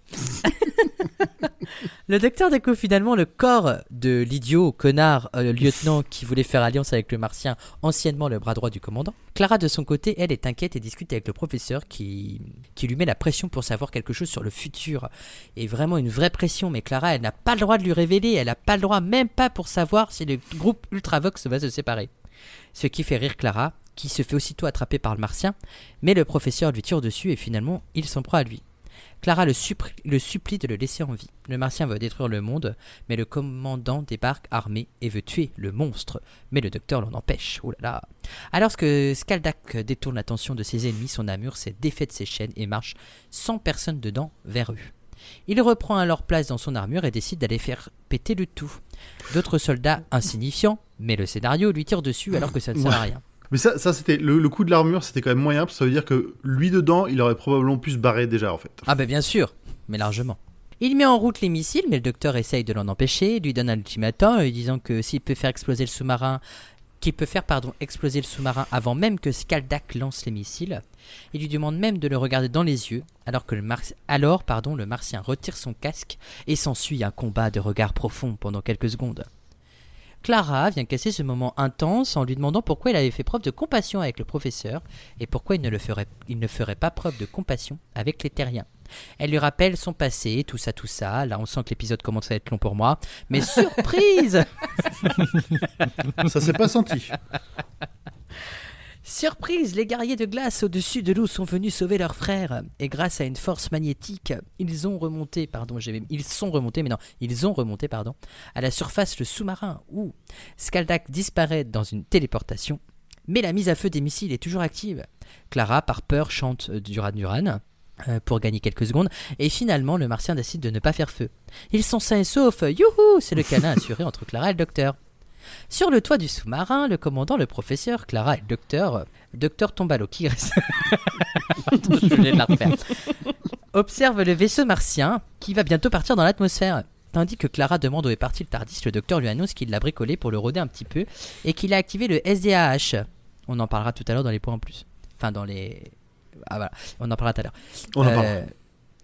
le docteur découvre finalement le corps de l'idiot, connard, euh, lieutenant qui voulait faire alliance avec le martien, anciennement le bras droit du commandant. Clara, de son côté, elle est inquiète et discute avec le professeur qui, qui lui met la pression pour savoir quelque chose sur le futur. Et vraiment une vraie pression, mais Clara, elle n'a pas le droit de lui révéler, elle n'a pas le droit, même pas pour savoir si le groupe Ultravox va se séparer. Ce qui fait rire Clara, qui se fait aussitôt attraper par le martien, mais le professeur lui tire dessus et finalement il s'en prend à lui. Clara le, supplie de le laisser en vie. Le martien veut détruire le monde, mais le commandant débarque armé et veut tuer le monstre, mais le docteur l'en empêche. Oh là là. Alors que Skaldak détourne l'attention de ses ennemis, son armure s'est défait de ses chaînes et marche sans personne dedans vers eux. Il reprend alors place dans son armure et décide d'aller faire péter le tout. D'autres soldats insignifiants, mais le scénario lui tire dessus alors que ça ne sert à rien. Mais ça, ça c'était le, le coup de l'armure, c'était quand même moyen, parce que ça veut dire que lui dedans, il aurait probablement pu se barrer déjà en fait. Ah bah bien sûr, mais largement. Il met en route les missiles, mais le docteur essaye de l'en empêcher, lui donne un ultimatum, lui disant que s'il peut faire exploser le sous-marin, qu'il peut faire pardon exploser le sous-marin avant même que Skaldak lance les missiles. Il lui demande même de le regarder dans les yeux, alors que le Mar- alors pardon le martien retire son casque et s'ensuit un combat de regard profond pendant quelques secondes. Clara vient casser ce moment intense en lui demandant pourquoi il avait fait preuve de compassion avec le professeur et pourquoi il ne, le ferait, il ne ferait pas preuve de compassion avec les terriens. Elle lui rappelle son passé, tout ça, tout ça. Là, on sent que l'épisode commence à être long pour moi. Mais surprise (laughs) Ça s'est pas senti. Surprise Les guerriers de glace au-dessus de l'eau sont venus sauver leur frère. Et grâce à une force magnétique, ils ont remonté, pardon, ils sont remontés, mais non, ils ont remonté, pardon, à la surface le sous-marin où Skaldak disparaît dans une téléportation. Mais la mise à feu des missiles est toujours active. Clara, par peur, chante euh, Duran Duran euh, pour gagner quelques secondes, et finalement le martien décide de ne pas faire feu. Ils sont sains et saufs, youhou C'est le (laughs) câlin assuré entre Clara et le docteur. Sur le toit du sous-marin, le commandant, le professeur, Clara et le docteur, euh, docteur tombe à l'eau, qui reste Attends, je vais la refaire. Observe le vaisseau martien qui va bientôt partir dans l'atmosphère. Tandis que Clara demande où est parti le Tardis, le docteur lui annonce qu'il l'a bricolé pour le rôder un petit peu et qu'il a activé le SDAH. On en parlera tout à l'heure dans les points en plus. Enfin, dans les. Ah voilà, on en parlera tout à l'heure. On en Euh, parlera.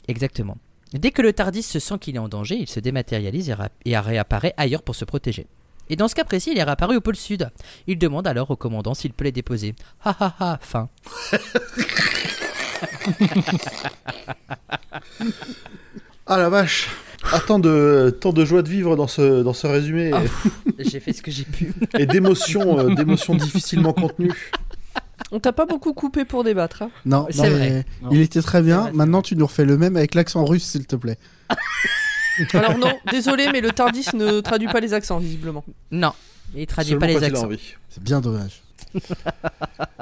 Exactement. Dès que le Tardis se sent qu'il est en danger, il se dématérialise et, et réapparaît ailleurs pour se protéger. Et dans ce cas précis, il est réapparu au pôle sud. Il demande alors au commandant s'il peut les déposer. Ha ha ha, fin. (laughs) Ah la vache Ah, tant de, tant de joie de vivre dans ce, dans ce résumé Ah. J'ai fait ce que j'ai pu. (laughs) et d'émotions euh, d'émotions difficilement contenues. On t'a pas beaucoup coupé pour débattre. hein? Non, C'est non, vrai. mais Non. il était très bien. Maintenant, tu nous refais le même avec l'accent russe, s'il te plaît. (laughs) (laughs) Alors non, désolé, mais le Tardis ne traduit pas les accents, visiblement. Non, il traduit Seulement pas les accents. C'est bien dommage. (laughs)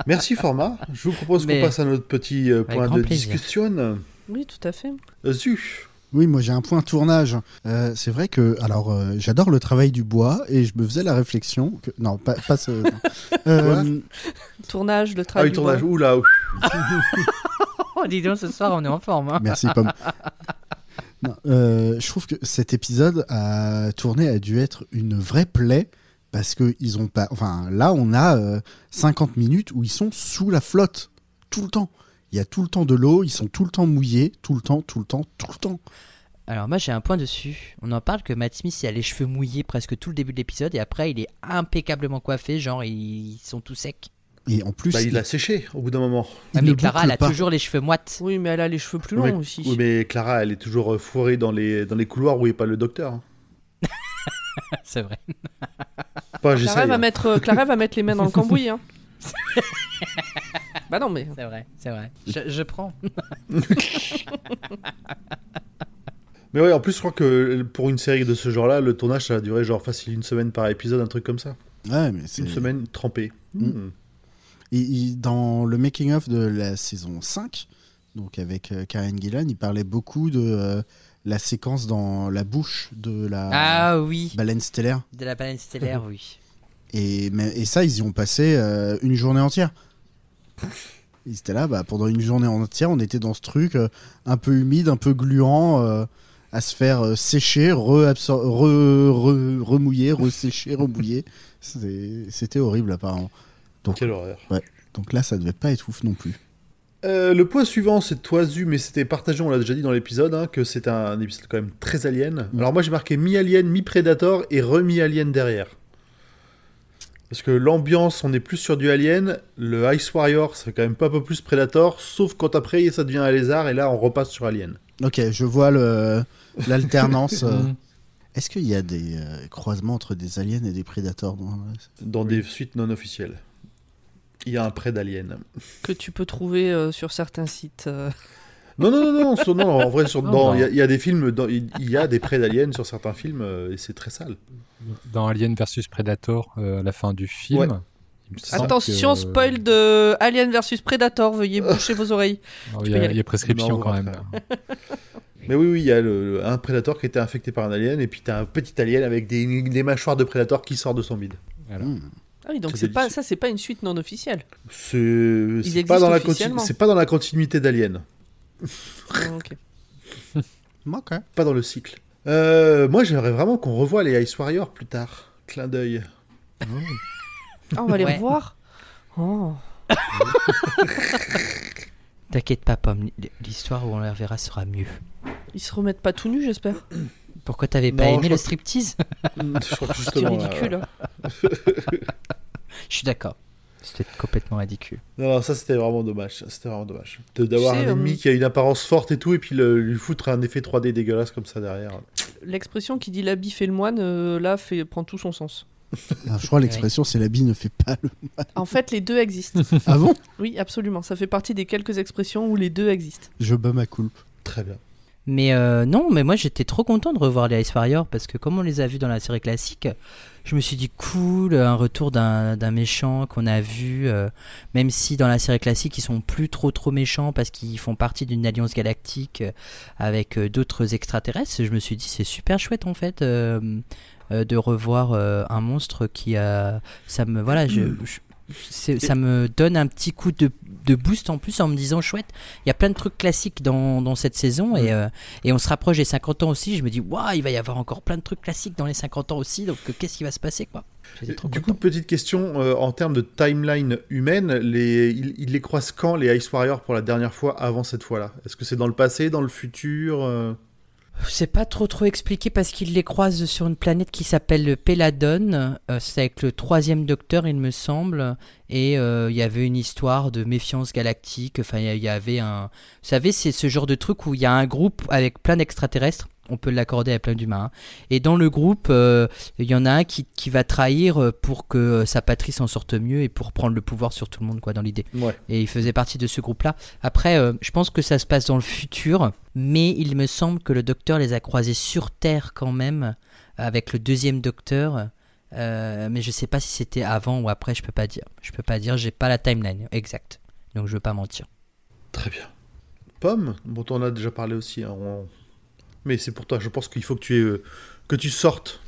Merci format. Je vous propose qu'on passe à notre petit euh, point de plaisir. discussion. Oui, tout à fait. Euh, Zu. Oui, moi j'ai un point tournage. Euh, c'est vrai que, alors, euh, j'adore le travail du bois et je me faisais la réflexion que, non, pas, pas ce. non. (laughs) Euh, Tournage, le Ah travail. oui, tournage. Oula. ouh. Oh, dis donc, ce soir, on est en forme. hein. merci Pomme. Euh, je trouve que cet épisode a tourné a dû être une vraie plaie parce que ils ont pas. Enfin, là, on a euh, 50 minutes où ils sont sous la flotte tout le temps. Il y a tout le temps de l'eau, ils sont tout le temps mouillés, tout le temps, tout le temps, tout le temps. Alors moi j'ai un point dessus. On en parle que Matt Smith il a les cheveux mouillés presque tout le début de l'épisode et après il est impeccablement coiffé, genre ils sont tout secs. Et en plus, Bah, il a séché au bout d'un moment. Ah, mais Clara elle a pas. toujours les cheveux moites. Oui, mais elle a les cheveux plus longs mais- aussi. Oui, mais Clara, elle est toujours euh, fourrée dans les, dans les couloirs où il n'y a pas le docteur. hein. (laughs) C'est vrai. Pas, Clara va, hein. mettre, euh, Clara va mettre les mains dans le cambouis. Hein. (laughs) bah non, mais. C'est vrai, c'est vrai. Je, je prends. (laughs) Mais ouais, en plus, je crois que pour une série de ce genre-là, le tournage, ça a duré genre facile une semaine par épisode, un truc comme ça. Ouais, mais c'est. Une semaine trempée. Mm. Hmm. Il- dans le making-of de la saison 5, donc avec euh, Karen Gillan, il parlait beaucoup de euh, la séquence dans la bouche de la Ah oui, baleine stellaire. de la baleine stellaire, oui. (laughs) Et, mais- et ça, ils y ont passé euh, une journée entière. (laughs) Ils étaient là, bah, pendant une journée entière, on était dans ce truc euh, un peu humide, un peu gluant, euh, à se faire sécher, re- re- remouiller, ressécher, remouiller. (laughs) C'était horrible apparemment. Donc, Quelle horreur. donc là, ça devait pas être ouf non plus. Euh, le point suivant, c'est Toisu, mais c'était partagé, on l'a déjà dit dans l'épisode, hein, que c'est un épisode quand même très alien. Mm. Alors moi j'ai marqué mi-alien, mi-predator et remi-alien derrière. Parce que l'ambiance, on est plus sur du alien, le Ice Warrior, c'est quand même pas un peu plus predator, sauf quand après ça devient un lézard et là on repasse sur alien. Ok, je vois le- l'alternance. (laughs) euh. Mm. Est-ce qu'il y a des euh, croisements entre des aliens et des prédateurs dans- Dans des suites non officielles. Il y a un près d'alien. Que tu peux trouver euh, sur certains sites. euh. Non, non, non, non, sur- non, en vrai, sur- Non, dans- il y, a- il y a des films, dans- il y a des près d'aliens sur certains films et c'est très sale. Dans Alien versus Predator, euh, à la fin du film. Ouais. Attention, que- spoil de Alien versus Predator, veuillez (laughs) boucher vos oreilles. Oh, Il y, y y a prescription Non, quand même. Mais oui, oui, il y a le- un prédateur qui était infecté par un alien, et puis t'as un petit alien avec des, des mâchoires de prédateur qui sort de son bide. Voilà. Hmm. Ah oui, donc C'est pas, ça, c'est pas une suite non officielle. C'est pas, dans la conti- officiellement. c'est pas dans la continuité d'Alien, Ah, ok. (laughs) Ok. pas dans le cycle. Euh, moi, j'aimerais vraiment qu'on revoie les Ice Warriors plus tard. Clin d'œil. Ah, on va les Ouais. revoir. Oh. (laughs) T'inquiète pas, Pomme, l'histoire où on les reverra sera mieux. Ils se remettent pas tout nus, j'espère. Pourquoi t'avais pas aimé le striptease Je crois que (laughs) C'était justement, ridicule. hein. (laughs) Je suis d'accord. C'était complètement ridicule. Non, non, ça c'était vraiment dommage. C'était vraiment dommage. D'avoir un ennemi euh, qui a une apparence forte et tout, et puis le- lui foutre un effet 3D dégueulasse comme ça derrière. L'expression qui dit l'habit fait le moine, euh, là, fait, prend tout son sens. (laughs) Je crois que l'expression c'est l'habit ne fait pas le. En fait, les deux existent. Ah bon? Oui, absolument. Ça fait partie des quelques expressions où les deux existent. Je bats ma coulpe. Très bien. Mais euh, non, mais moi j'étais trop content de revoir les Ice Warriors parce que comme on les a vus dans la série classique, je me suis dit cool, un retour d'un méchant qu'on a vu, euh, même si dans la série classique ils sont plus trop trop méchants parce qu'ils font partie d'une alliance galactique euh, avec d'autres extraterrestres. Je me suis dit c'est super chouette en fait de revoir un monstre qui a, ça me voilà, je, je- ça me donne un petit coup de, de boost en plus en me disant chouette, il y a plein de trucs classiques dans, dans cette saison et, euh, et on se rapproche des 50 ans aussi. Je me dis, waouh, il va y avoir encore plein de trucs classiques dans les 50 ans aussi. Donc, euh, qu'est-ce qui va se passer, quoi? Trop Du content. coup, petite question euh, en termes de timeline humaine, les, il, il les croise quand les Ice Warriors pour la dernière fois avant cette fois-là? Est-ce que c'est dans le passé, dans le futur euh? C'est pas trop trop expliqué parce qu'il les croise sur une planète qui s'appelle Peladon. Euh, c'est avec le troisième docteur, il me semble. Et euh, il y avait une histoire de méfiance galactique. Enfin, il y avait un. Vous savez, c'est ce genre de truc où il y a un groupe avec plein d'extraterrestres On peut l'accorder à plein d'humains. hein. Et dans le groupe, euh, il y en a un qui, qui va trahir euh, pour que euh, sa patrie s'en sorte mieux et pour prendre le pouvoir sur tout le monde, quoi, dans l'idée. Ouais. Et il faisait partie de ce groupe-là. Après, euh, je pense que ça se passe dans le futur, mais il me semble que le docteur les a croisés sur Terre quand même, avec le deuxième docteur. Euh, mais je sais pas si c'était avant ou après, je peux pas dire. Je peux pas dire, j'ai pas la timeline exacte. Donc je veux pas mentir. Très bien. Pomme, bon, on a déjà parlé aussi. hein, on- Mais c'est pour toi, je pense qu'il faut que tu, aies, euh, que tu sortes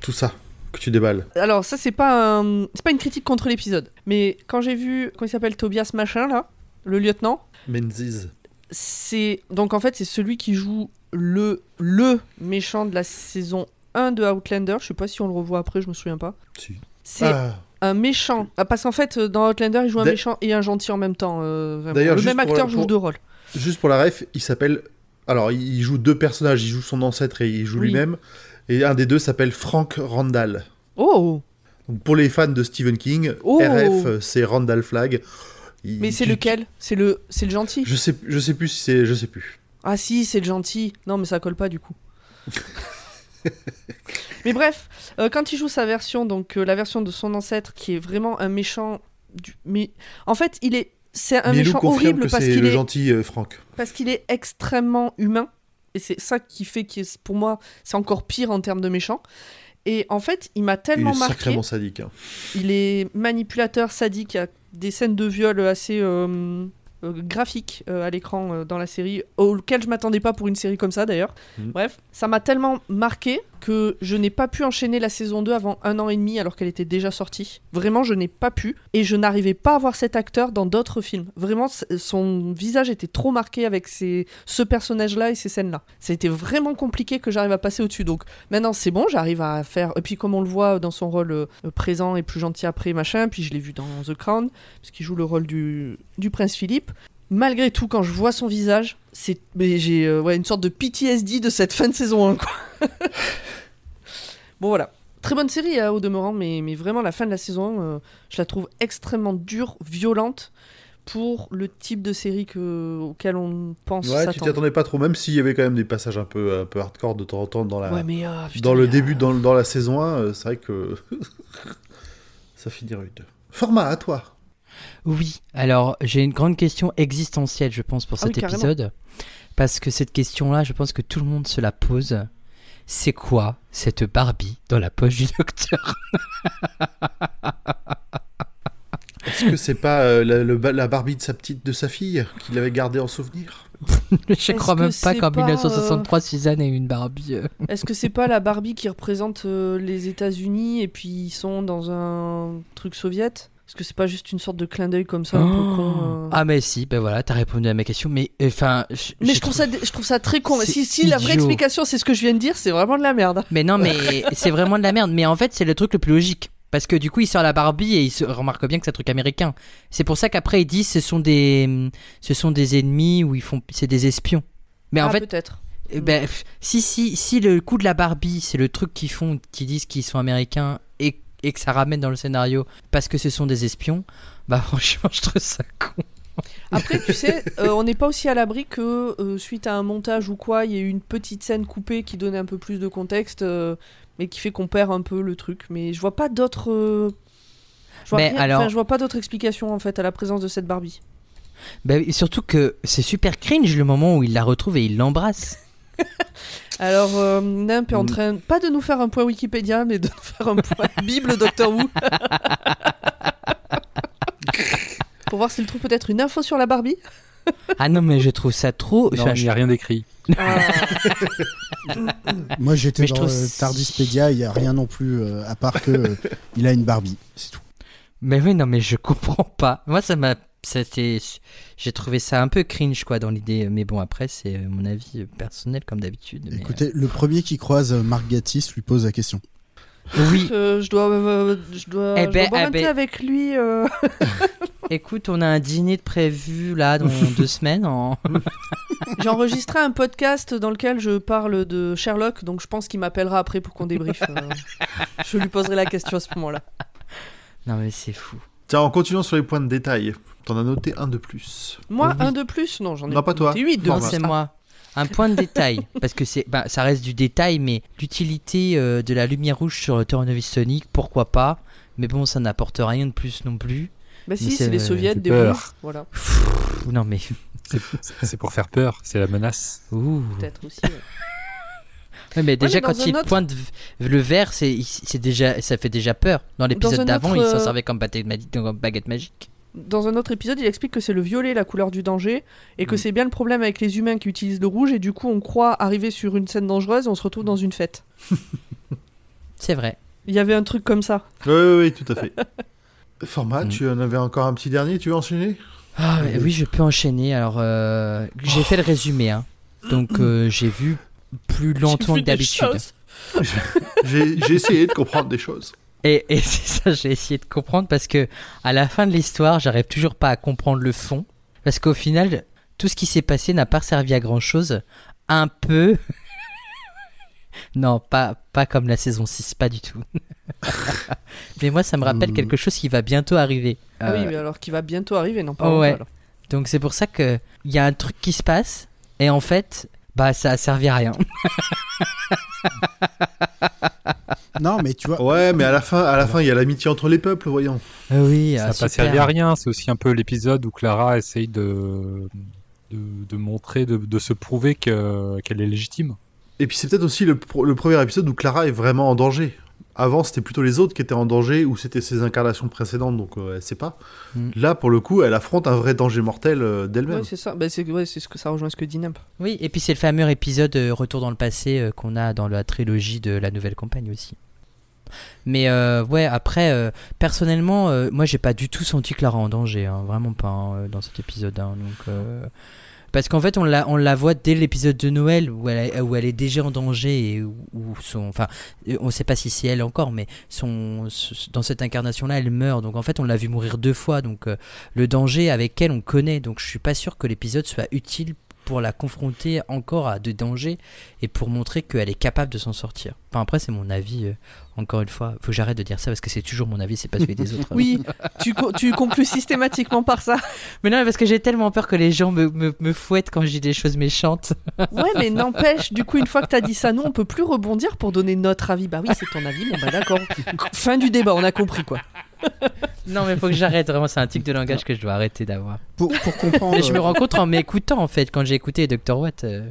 tout ça, que tu déballes. Alors ça c'est pas un... c'est pas une critique contre l'épisode, mais quand j'ai vu comment il s'appelle Tobias machin là, le lieutenant, Menzies. c'est donc en fait c'est celui qui joue le le méchant de la saison 1 de Outlander. Je sais pas si on le revoit après, je me souviens pas. Si. C'est Ah, un méchant Ah, parce qu'en fait euh, dans Outlander il joue un méchant et un gentil en même temps. euh. D'ailleurs, le même acteur joue pour- deux rôles. juste pour la ref, il s'appelle. Alors, il joue deux personnages. Il joue son ancêtre et il joue Oui. lui-même. Et un des deux s'appelle Frank Randall. Oh Donc, pour les fans de Stephen King, Oh. RF, c'est Randall Flagg. Il- mais c'est tu- lequel? C'est le c'est le gentil? Je sais, je sais plus si c'est, je sais plus. Ah si, c'est le gentil. Non, mais ça colle pas du coup. (laughs) mais bref, euh, quand il joue sa version, donc euh, la version de son ancêtre, qui est vraiment un méchant, du... mais en fait, il est, c'est un Milou méchant horrible que parce qu'il est, gentil euh, Frank. parce qu'il est extrêmement humain, et c'est ça qui fait que pour moi, c'est encore pire en termes de méchant. Et en fait, il m'a Il tellement est marqué. sacrément sadique. hein. Il est manipulateur, sadique, il y a des scènes de viol assez euh, euh, graphiques euh, à l'écran dans la série, auxquelles je m'attendais pas pour une série comme ça d'ailleurs. Mhm. Bref, ça m'a tellement marqué que je n'ai pas pu enchaîner la saison 2 avant un an et demi alors qu'elle était déjà sortie. Vraiment, je n'ai pas pu. Et je n'arrivais pas à voir cet acteur dans d'autres films. Vraiment, son visage était trop marqué avec ce personnage-là et ces scènes-là. C'était vraiment compliqué que j'arrive à passer au-dessus. Donc maintenant, c'est bon, j'arrive à faire. Et puis, comme on le voit dans son rôle euh, présent et plus gentil après, machin, puis je l'ai vu dans The Crown, puisqu'il joue le rôle du, du prince Philippe. Malgré tout, quand je vois son visage, c'est j'ai euh, ouais, une sorte de PTSD de cette fin de saison 1, quoi. (laughs) bon, voilà. Très bonne série, hein, au demeurant, mais, mais vraiment, la fin de la saison 1, euh, je la trouve extrêmement dure, violente, pour le type de série que, auquel on pense Ouais, tu attendais pas trop, même s'il y avait quand même des passages un peu, un peu hardcore de temps en temps dans la, Ouais, mais, ah, putain, dans le mais, début, ah, dans, dans la saison 1, euh, c'est vrai que (laughs) ça finit rude. Format, à toi. Oui, alors j'ai une grande question existentielle, je pense, pour Ah cet oui, épisode. Parce que cette question-là, je pense que tout le monde se la pose. C'est quoi cette Barbie dans la poche du (laughs) docteur? Est-ce que c'est pas euh, la, le ba- la Barbie de sa petite, de sa fille, qu'il avait gardée en souvenir? (laughs) Je crois même pas qu'en pas, 1963, Suzanne ait eu une Barbie. euh. (laughs) Est-ce que c'est pas la Barbie qui représente euh, les États-Unis et puis ils sont dans un truc soviète Est-ce que c'est pas juste une sorte de clin d'œil comme ça, un peu con euh Ah mais si, ben voilà, t'as répondu à ma question. Mais enfin, Mais je trouve, ça, je trouve ça très con. Si, la vraie explication c'est ce que je viens de dire, c'est vraiment de la merde. Mais non, mais (laughs) c'est vraiment de la merde. Mais en fait, c'est le truc le plus logique. Parce que du coup, il sort la Barbie et il se remarque bien que c'est un truc américain. C'est pour ça qu'après, il dit ce sont des, ce sont des ennemis ou ils font, c'est des espions. Mais en ah, fait, peut-être. eh ben, si, si, si le coup de la Barbie, c'est le truc qu'ils font, qu'ils disent qu'ils sont américains et, que ça ramène dans le scénario parce que ce sont des espions, bah (laughs) franchement, je trouve ça con. Après, tu sais, euh, on n'est pas aussi à l'abri que euh, suite à un montage ou quoi, il y ait eu une petite scène coupée qui donnait un peu plus de contexte, euh, mais qui fait qu'on perd un peu le truc. Mais je vois pas d'autres. euh, Je vois, Mais rien- alors- enfin, je vois pas d'autre explication en fait à la présence de cette Barbie. Bah, surtout que c'est super cringe le moment où il la retrouve et il l'embrasse. (laughs) Alors, euh, Nimp est en Mm. train, pas de nous faire un point Wikipédia, mais de nous (laughs) faire un point Bible Doctor Who. (laughs) Pour voir s'il trouve peut-être une info sur la Barbie. Ah non, mais je trouve ça trop. Non, enfin, il n'y a rien d'écrit. Ah. (laughs) Moi, j'étais Mais je dans trouve euh, Tardispedia, il n'y a rien non plus, euh, à part que euh, il a une Barbie, c'est tout. Mais oui, non, mais je comprends pas. Moi, ça m'a. C'était. J'ai trouvé ça un peu cringe, quoi, dans l'idée. Mais bon, après, c'est euh, mon avis euh, personnel, comme d'habitude. Écoutez, le premier qui croise euh, Marc Gatiss lui pose la question. euh, Oui, Euh, je dois, euh, je dois, Eh je ben, dois eh un ben. avec lui. euh. (laughs) écoute, on a un dîner de prévu, là, dans (laughs) deux semaines. En... (laughs) J'ai enregistré un podcast dans lequel je parle de Sherlock, donc je pense qu'il m'appellera après pour qu'on débriefe. euh. je lui poserai la question à ce moment-là. Non, mais c'est fou. Tiens, en continuant sur les points de détail, t'en as noté un de plus. Moi, Oui. un de plus Non, j'en ai Non, pas toi. noté huit de Non, c'est moi. un point de détail, (laughs) parce que c'est, bah, ça reste du détail, mais l'utilité euh, de la lumière rouge sur le tournevis Sonic, pourquoi pas? Mais bon, ça n'apporte rien de plus non plus. Bah si, Mais c'est c'est- les soviets, j'ai des peur. rouges, voilà, Pff, non mais, C'est- C'est pour faire peur, c'est la menace. ouh. peut-être aussi. ouais. Ouais, mais déjà mais quand il autre- pointe le vert, c'est, c'est déjà, ça fait déjà peur. Dans l'épisode d'avant, il autre, s'en euh, servait comme baguette, magi- comme baguette magique. Dans un autre épisode, il explique que c'est le violet la couleur du danger et que Mm. c'est bien le problème avec les humains qui utilisent le rouge et du coup on croit arriver sur une scène dangereuse et on se retrouve dans une fête. (laughs) C'est vrai. Il y avait un truc comme ça. Oui, oui, oui, tout à fait. (laughs) Format, Mm. tu en avais encore un petit dernier, tu veux enchaîner? Ah, oui, je peux enchaîner. Alors, euh, j'ai fait le résumé, hein. donc (clears throat) euh, j'ai vu plus lentement que d'habitude. (laughs) J'ai essayé de comprendre des choses. Et, et (laughs) c'est ça, j'ai essayé de comprendre parce que à la fin de l'histoire, j'arrive toujours pas à comprendre le fond. Parce qu'au final, tout ce qui s'est passé n'a pas servi à grand chose. Un peu. (laughs) non, pas, pas comme la saison 6, pas du tout. mais moi, ça me rappelle Hmm. quelque chose qui va bientôt arriver. Ah oui, Euh, mais alors qui va bientôt arriver, non pas Oh, ouais. alors. Donc c'est pour ça que il y a un truc qui se passe et en fait, bah ça a servi à rien. (laughs) Non, mais tu vois, Ouais, mais à la fin, à la fin, il y a l'amitié entre les peuples, voyons. Ah oui, Ça ah, n'a pas super. servi à rien, c'est aussi un peu l'épisode où Clara essaye de, de, de montrer, de, de se prouver que- qu'elle est légitime. Et puis c'est peut-être aussi le, le premier épisode où Clara est vraiment en danger. Avant, c'était plutôt les autres qui étaient en danger, ou c'était ses incarnations précédentes, donc euh, elle sait pas. Mm. Là, pour le coup, elle affronte un vrai danger mortel euh, d'elle-même. Ouais, c'est ça. Bah, c'est ouais, ce que ça rejoint ce que dit Nimp. Oui, et puis c'est le fameux épisode euh, Retour dans le passé euh, qu'on a dans la trilogie de la nouvelle campagne aussi. Mais euh, ouais, après, euh, personnellement, euh, moi j'ai pas du tout senti Clara en danger, hein, vraiment pas hein, dans cet épisode. hein, donc, euh, Parce qu'en fait, on la, on voit dès l'épisode de Noël où elle, est- déjà en danger et où, son. Enfin, euh, on sait pas si c'est elle encore, mais son, dans cette incarnation-là, elle meurt. Donc en fait, on l'a vu mourir deux fois. Donc euh, le danger avec elle, on connaît. Donc je suis pas sûr que l'épisode soit utile pour la confronter encore à de dangers et pour montrer qu'elle est capable de s'en sortir. Enfin, après, c'est mon avis. euh, encore une fois, faut que j'arrête de dire ça parce que c'est toujours mon avis, c'est pas celui des autres. Oui, tu, co- tu conclus systématiquement par ça. Mais non, parce que j'ai tellement peur que les gens me, me, me fouettent quand je dis des choses méchantes. Ouais, mais n'empêche, du coup, une fois que t'as dit ça, nous, on peut plus rebondir pour donner notre avis. Bah oui, c'est ton avis, bon bah d'accord. Fin du débat, on a compris quoi. Non, mais faut que j'arrête. Vraiment, c'est un tic de langage que je dois arrêter d'avoir. pour, pour comprendre. Mais je me rends compte en m'écoutant, en fait, quand j'ai écouté Dr. Watt. euh,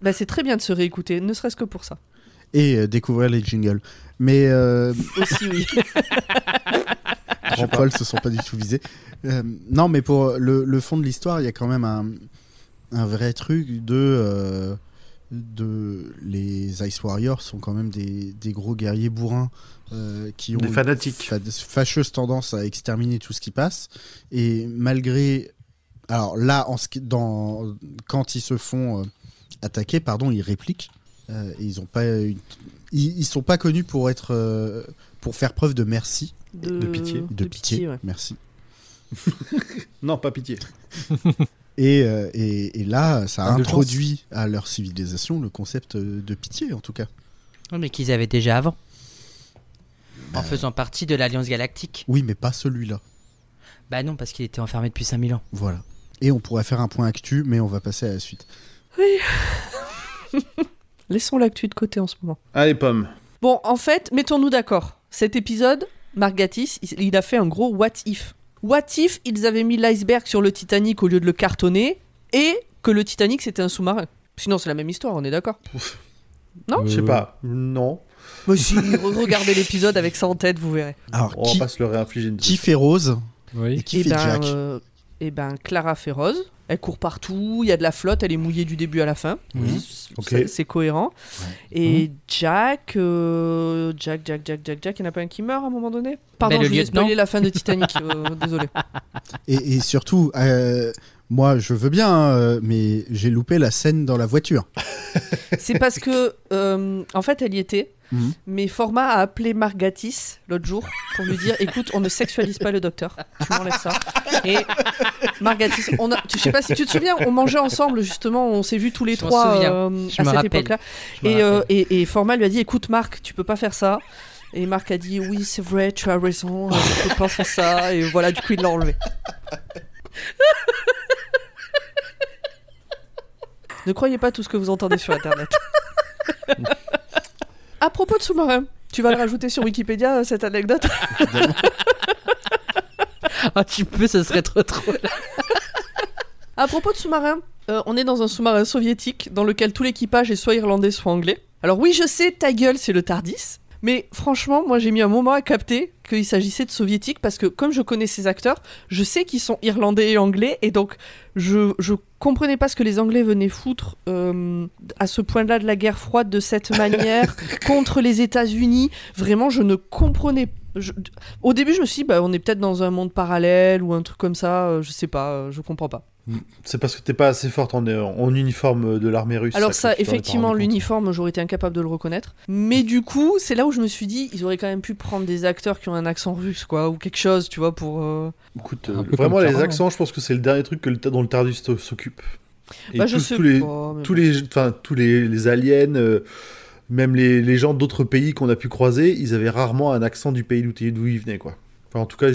Bah c'est très bien de se réécouter, ne serait-ce que pour ça. Et euh, découvrir les jingles. Mais euh, (laughs) Aussi, oui. (laughs) Jean-Paul se sont pas du tout visés. Euh, non, mais pour le, le fond de l'histoire, il y a quand même un, un vrai truc de, euh, de. Les Ice Warriors sont quand même des, des gros guerriers bourrins euh, qui ont Des une fanatiques. fa- fâcheuse tendance à exterminer tout ce qui passe. Et malgré. Alors là, en ce qui- dans, quand ils se font euh, attaquer, pardon, ils répliquent. Euh, et ils ont pas une- ils, ils sont pas connus pour être euh, pour faire preuve de merci De pitié. de, pitié, ouais. merci (laughs) Non, pas pitié. (laughs) et, euh, et, et là ça a introduit à leur civilisation le concept de pitié en tout cas Non, mais qu'ils avaient déjà avant. En Bah. faisant partie de l'Alliance Galactique. oui mais pas celui-là Bah non, parce qu'il était enfermé depuis 5000 ans. voilà et on pourrait faire un point actu mais on va passer à la suite (laughs) Laissons l'actu de côté en ce moment. Allez, pomme. Bon, en fait, mettons-nous d'accord. Cet épisode, Mark Gatiss, il a fait un gros what if. What if ils avaient mis l'iceberg sur le Titanic au lieu de le cartonner et que le Titanic c'était un sous-marin Sinon, c'est la même histoire, on est d'accord Non Je sais Euh, pas. Non. Mais si, (laughs) re- regardez l'épisode avec ça en tête, vous verrez. alors On va qui, pas se le réinfliger une qui fait Rose et Oui. qui et fait ben, Jack euh, eh ben, Clara fait Rose. Elle court partout, il y a de la flotte, elle est mouillée du début à la fin. Mhm. C- Ok. C'est cohérent. Et Jack, euh, Jack, Jack, Jack, Jack, Jack, il n'y en a pas un qui meurt à un moment donné? Pardon, je vous ai lieutenant. spoilé la fin de Titanic, (laughs) euh, désolé. et, et surtout euh, moi je veux bien hein, mais j'ai loupé la scène dans la voiture (laughs) C'est parce que, euh, en fait, elle y était. Mhm. Mais Format a appelé Margatis l'autre jour pour lui dire écoute, on ne sexualise pas le docteur. Tu m'enlèves ça. Et Margatis, on a, je sais pas si tu te souviens, on mangeait ensemble justement, on s'est vus tous les Je trois euh, à cette rappelle. époque-là. Et, euh, rappelle. et, et Format lui a dit écoute, Marc, tu peux pas faire ça. Et Marc a dit oui, c'est vrai, tu as raison, euh, je peux pas faire ça. Et voilà, du coup, il l'a enlevé. (laughs) Ne croyez pas tout ce que vous entendez sur Internet. (laughs) à propos de sous-marin, tu vas le rajouter sur Wikipédia, euh, cette anecdote (laughs) Ah, tu peux, ce serait trop trop. (laughs) À propos de sous-marin, euh, on est dans un sous-marin soviétique dans lequel tout l'équipage est soit irlandais, soit anglais. Alors oui, je sais, ta gueule, c'est le Tardis. Mais franchement, moi j'ai mis un moment à capter qu'il s'agissait de soviétiques parce que comme je connais ces acteurs, je sais qu'ils sont irlandais et anglais et donc je, je comprenais pas ce que les Anglais venaient foutre euh, à ce point-là de la guerre froide de cette (laughs) manière contre les États-Unis. Vraiment, je ne comprenais je- Au début, je me suis dit, bah, on est peut-être dans un monde parallèle ou un truc comme ça, euh, je sais pas, euh, je comprends pas. C'est parce que t'es pas assez forte en, en uniforme de l'armée russe. Alors ça, effectivement, l'uniforme, j'aurais été incapable de le reconnaître. Mais du coup, c'est là où je me suis dit, ils auraient quand même pu prendre des acteurs qui ont un accent russe, quoi, ou quelque chose, tu vois, pour... euh, Écoute, euh, vraiment les accents, je pense que c'est le dernier truc que le, dont le Tardis t- s'occupe. Et Bah, je tous, sais tous les, pas, tous bon. les, enfin tous les, les aliens, euh, même les, les gens d'autres pays qu'on a pu croiser, ils avaient rarement un accent du pays d'où d'où ils venaient, quoi. Enfin, en tout cas,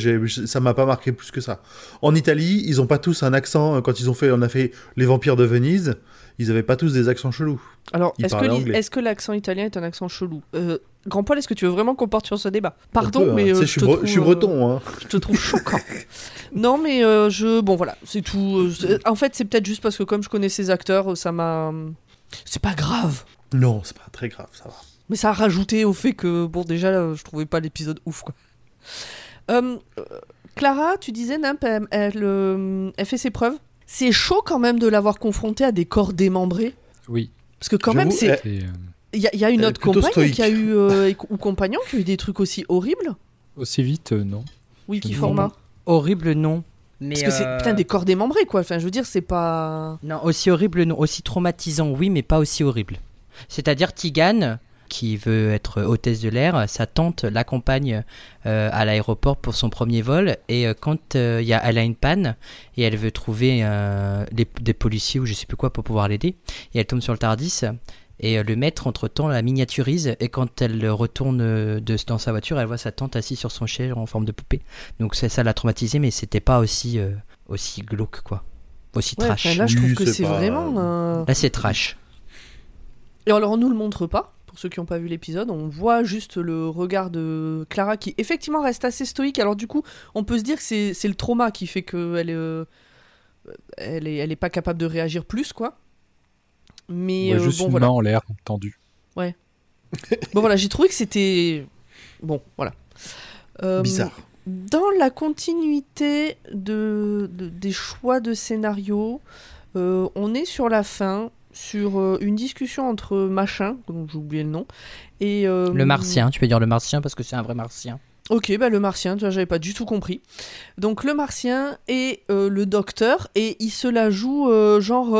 ça m'a pas marqué plus que ça. En Italie, ils ont pas tous un accent. euh, Quand ils ont fait, on a fait les vampires de Venise, ils avaient pas tous des accents chelous. Alors, est-ce que, l'accent italien est un accent chelou? Euh, Grand Paul, est-ce que tu veux vraiment qu'on porte sur ce débat? Pardon, peu, hein. mais euh, je, suis, te bre- trouve, je suis breton, hein. je te trouve choquant. (laughs) non, mais euh, je... Bon, voilà, c'est tout. En fait, c'est peut-être juste parce que comme je connais ces acteurs, ça m'a... C'est pas grave. Non, c'est pas très grave, ça va. Mais ça a rajouté au fait que, bon, déjà, là, je trouvais pas l'épisode ouf, quoi. Euh, Clara, tu disais, Nimp, elle, elle, euh, elle fait ses preuves. C'est chaud quand même de l'avoir confrontée à des corps démembrés. Oui. Parce que quand même, J'avoue, c'est... C'est, euh, Il y, a- il y a une autre compagne qui a eu... euh, ou compagnon qui a eu des trucs aussi horribles. aussi vite, euh, non. Oui, qui format. Horrible, non. Mais Parce que c'est putain des corps démembrés, quoi. Enfin, je veux dire, c'est pas... Non, aussi horrible, non. Aussi traumatisant, oui, mais pas aussi horrible. C'est-à-dire Tigane, qui veut être hôtesse de l'air, sa tante l'accompagne euh, à l'aéroport pour son premier vol. Et euh, quand euh, il y a, elle a une panne et elle veut trouver euh, les- des policiers ou je sais plus quoi pour pouvoir l'aider, et elle tombe sur le Tardis. Et le maître, entre-temps, la miniaturise. Et quand elle retourne de, dans sa voiture, elle voit sa tante assise sur son chaise en forme de poupée. Donc ça ça l'a traumatisée, mais c'était pas aussi, euh, aussi glauque, quoi. Aussi Ouais, trash. enfin, là, je Oui, trouve que c'est c'est pas- vraiment... euh, Là, c'est trash. Et alors, on nous le montre pas, pour ceux qui n'ont pas vu l'épisode. On voit juste le regard de Clara qui, effectivement, reste assez stoïque. Alors, du coup, on peut se dire que c'est le trauma qui fait qu'elle est, euh, elle est, elle est pas capable de réagir plus, quoi. Mais Ouais, euh, juste bon, une voilà. main en l'air, tendue. (laughs) Bon, voilà, j'ai trouvé que c'était. Bon, voilà. Euh, Bizarre. Dans la continuité de, de- des choix de scénario, euh, on est sur la fin, sur euh, une discussion entre machin, dont j'ai oublié le nom, et. euh, Le martien, tu peux dire le martien parce que c'est un vrai martien. Ok, bah le martien, tu vois, j'avais pas du tout compris. Donc le martien et euh, le docteur, et il se la joue euh, genre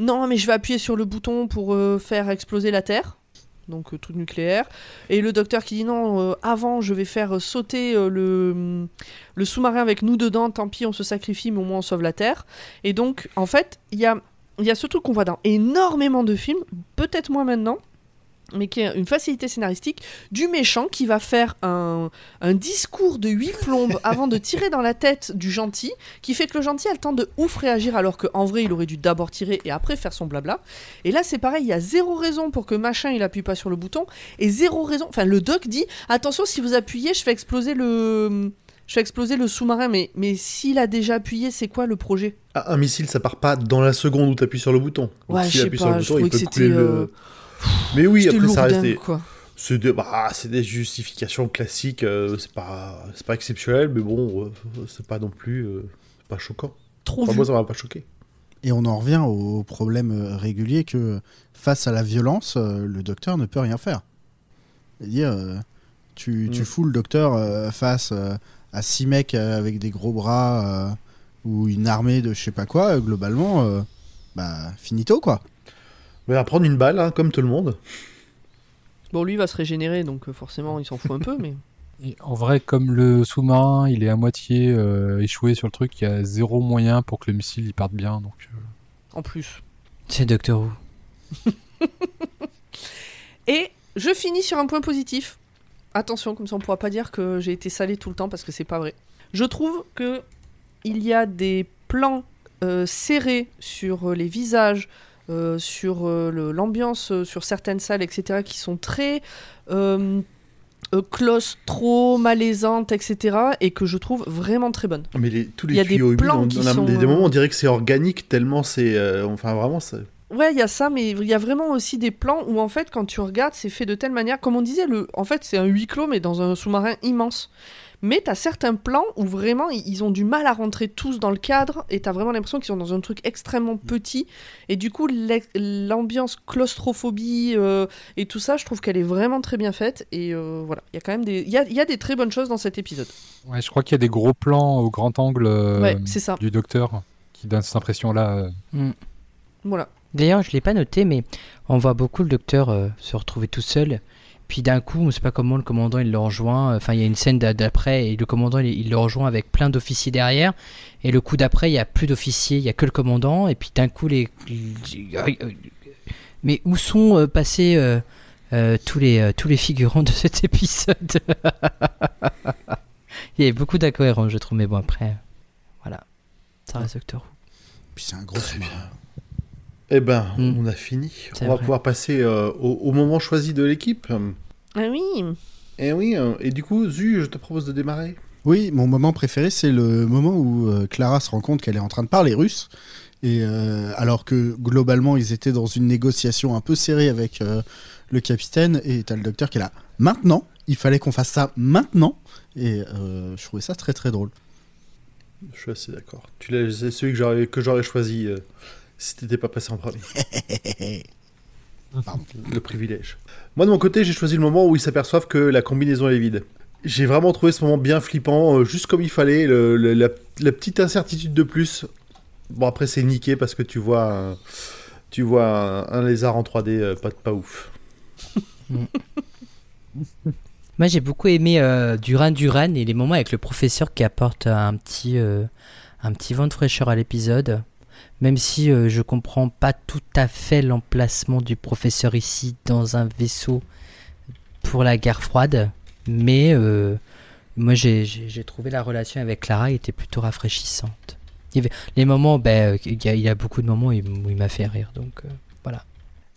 non, mais je vais appuyer sur le bouton pour faire exploser la Terre. Donc euh, truc nucléaire. Et le docteur qui dit non, euh, avant je vais faire sauter le, le sous-marin avec nous dedans, tant pis, on se sacrifie, mais au moins on sauve la Terre. Et donc, en fait, il y a, il y a ce truc qu'on voit dans énormément de films, peut-être moins maintenant, mais qui est une facilité scénaristique du méchant qui va faire un, un discours de huit plombes (laughs) avant de tirer dans la tête du gentil, qui fait que le gentil a le temps de ouf réagir alors qu'en vrai il aurait dû d'abord tirer et après faire son blabla. Et là c'est pareil, il y a zéro raison pour que machin il appuie pas sur le bouton et zéro raison. Enfin le doc dit attention si vous appuyez je fais exploser le je fais exploser le sous-marin mais mais s'il a déjà appuyé c'est quoi le projet? Ah, un missile, ça part pas dans la seconde où tu appuies sur le bouton. Donc, Ouais, s'il je sais appuie pas, sur le je bouton, il que peut couler c'était, le. euh, Mais oui, après ça. C'est de- bah, c'est des justifications classiques. euh, c'est pas, c'est pas exceptionnel, mais bon, euh, c'est pas non plus, euh, c'est pas choquant. Trop Enfin, moi, ça m'a pas choqué. Et on en revient au problème euh, régulier que face à la violence, euh, le docteur ne peut rien faire. C'est-à-dire, euh, tu, tu Mm. fous le docteur euh, face euh, à six mecs euh, avec des gros bras euh, ou une armée de je sais pas quoi, euh, globalement, euh, bah finito quoi. Mais à prendre une balle, hein, comme tout le monde. Bon lui va se régénérer donc forcément il s'en fout un peu mais (laughs) Et en vrai, comme le sous-marin, il est à moitié euh, échoué sur le truc, il y a zéro moyen pour que le missile il parte bien. Donc, euh, en plus. C'est Doctor Who. (laughs) Et je finis sur un point positif. Attention, comme ça on pourra pas dire que j'ai été salé tout le temps parce que c'est pas vrai. Je trouve que il y a des plans euh, serrés sur euh, les visages euh, sur euh, l'ambiance, sur certaines salles, etc., qui sont très claustro, malaisantes, etc., et que je trouve vraiment très bonnes. Mais les, tous Il les y a des tuyaux humides, plans on, qui on sont, des, des moments on dirait que c'est organique tellement c'est, enfin vraiment ça. Ouais, il y a ça, mais il y a vraiment aussi des plans où en fait, quand tu regardes, c'est fait de telle manière, comme on disait, le, en fait, c'est un huis clos, mais dans un sous-marin immense. Mais t'as certains plans où vraiment ils ont du mal à rentrer tous dans le cadre, et t'as vraiment l'impression qu'ils sont dans un truc extrêmement petit. Et du coup, l'ambiance claustrophobie euh, et tout ça, je trouve qu'elle est vraiment très bien faite. Et euh, voilà, il y a quand même des, il y a, il y a des très bonnes choses dans cet épisode. Ouais, je crois qu'il y a des gros plans au grand angle euh, Ouais, ça. du docteur qui donnent cette impression-là. euh. Voilà. D'ailleurs, je l'ai pas noté, mais on voit beaucoup le docteur euh, se retrouver tout seul. Puis d'un coup, on sait pas comment le commandant il le rejoint. Enfin, il y a une scène d'a- d'après et le commandant il, il le rejoint avec plein d'officiers derrière. Et le coup d'après, il y a plus d'officiers, il y a que le commandant. Et puis d'un coup, les. Mais où sont euh, passés euh, euh, tous les euh, tous les figurants de cet épisode? (laughs) Il y avait beaucoup d'incohérences, je trouve. Mais bon, après, voilà, ça reste Doctor Who. Puis c'est un gros sous-marin. Eh ben, Mm. on a fini. On va pouvoir passer euh, au, au moment choisi de l'équipe. Ah oui. Et oui, euh, et du coup, Zu, je te propose de démarrer. Oui, mon moment préféré, c'est le moment où euh, Clara se rend compte qu'elle est en train de parler russe. Et euh, alors que globalement, ils étaient dans une négociation un peu serrée avec euh, le capitaine, et t'as le docteur qui est là. Maintenant, il fallait qu'on fasse ça maintenant. Et euh, je trouvais ça très très drôle. Je suis assez d'accord. Tu l'as, c'est celui que j'aurais, que j'aurais choisi euh, si t'étais pas passé en premier. (laughs) le privilège. Moi, de mon côté, j'ai choisi le moment où ils s'aperçoivent que la combinaison est vide. J'ai vraiment trouvé ce moment bien flippant, euh, juste comme il fallait, le- le- la, la petite incertitude de plus. Bon, après, c'est niqué parce que tu vois un, tu vois un, un lézard en 3D, euh, pas, pas ouf. (laughs) Moi, j'ai beaucoup aimé euh, Duran Duran et les moments avec le professeur qui apporte un petit, euh, un petit vent de fraîcheur à l'épisode. Même si euh, je comprends pas tout à fait l'emplacement du professeur ici dans un vaisseau pour la guerre froide. Mais euh, moi, j'ai- trouvé la relation avec Clara était plutôt rafraîchissante. Les moments, ben, euh, il y, a- beaucoup de moments où il, m'a fait rire. Donc euh.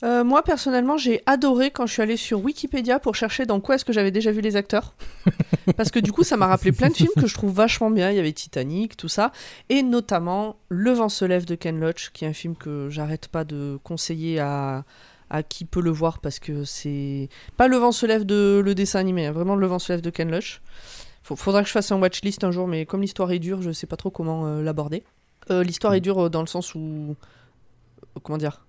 Euh, moi personnellement, j'ai adoré quand je suis allée sur Wikipédia pour chercher dans quoi est-ce que j'avais déjà vu les acteurs. (laughs) Parce que du coup, ça m'a rappelé plein de films que je trouve vachement bien. Il y avait Titanic, tout ça. Et notamment Le vent se lève de Ken Loach, qui est un film que j'arrête pas de conseiller à, à qui peut le voir parce que c'est. Pas Le vent se lève de le dessin animé, hein, vraiment Le vent se lève de Ken Loach. Faut- faudra que je fasse un watchlist un jour, mais comme l'histoire est dure, je sais pas trop comment euh, l'aborder. Euh, l'histoire est dure dans le sens où. Comment dire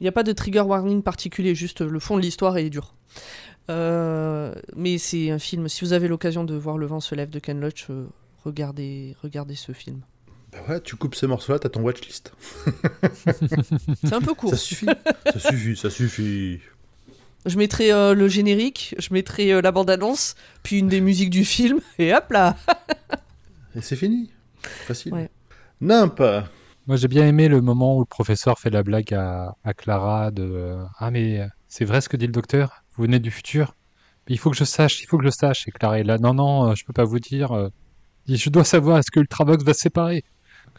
il n'y a pas de trigger warning particulier, juste le fond de l'histoire est dur. Euh, mais c'est un film, si vous avez l'occasion de voir Le vent se lève de Ken Loach, euh, regardez, regardez ce film. Bah ouais, tu coupes ces morceaux-là, t'as ton watchlist. (laughs) C'est un peu court. Ça suffit. ça suffit, ça suffit. Je mettrai euh, le générique, je mettrai la bande-annonce, puis une des musiques du film, et hop là Et c'est fini. Facile. Ouais. Nimp. Moi, j'ai bien aimé le moment où le professeur fait la blague à, à Clara de euh, Ah, mais euh, c'est vrai ce que dit le docteur? Vous venez du futur? Il faut que je sache, il faut que je sache. Et Clara est là Non, non, euh, je peux pas vous dire. euh. Je dois savoir, est-ce que Ultravox va se séparer?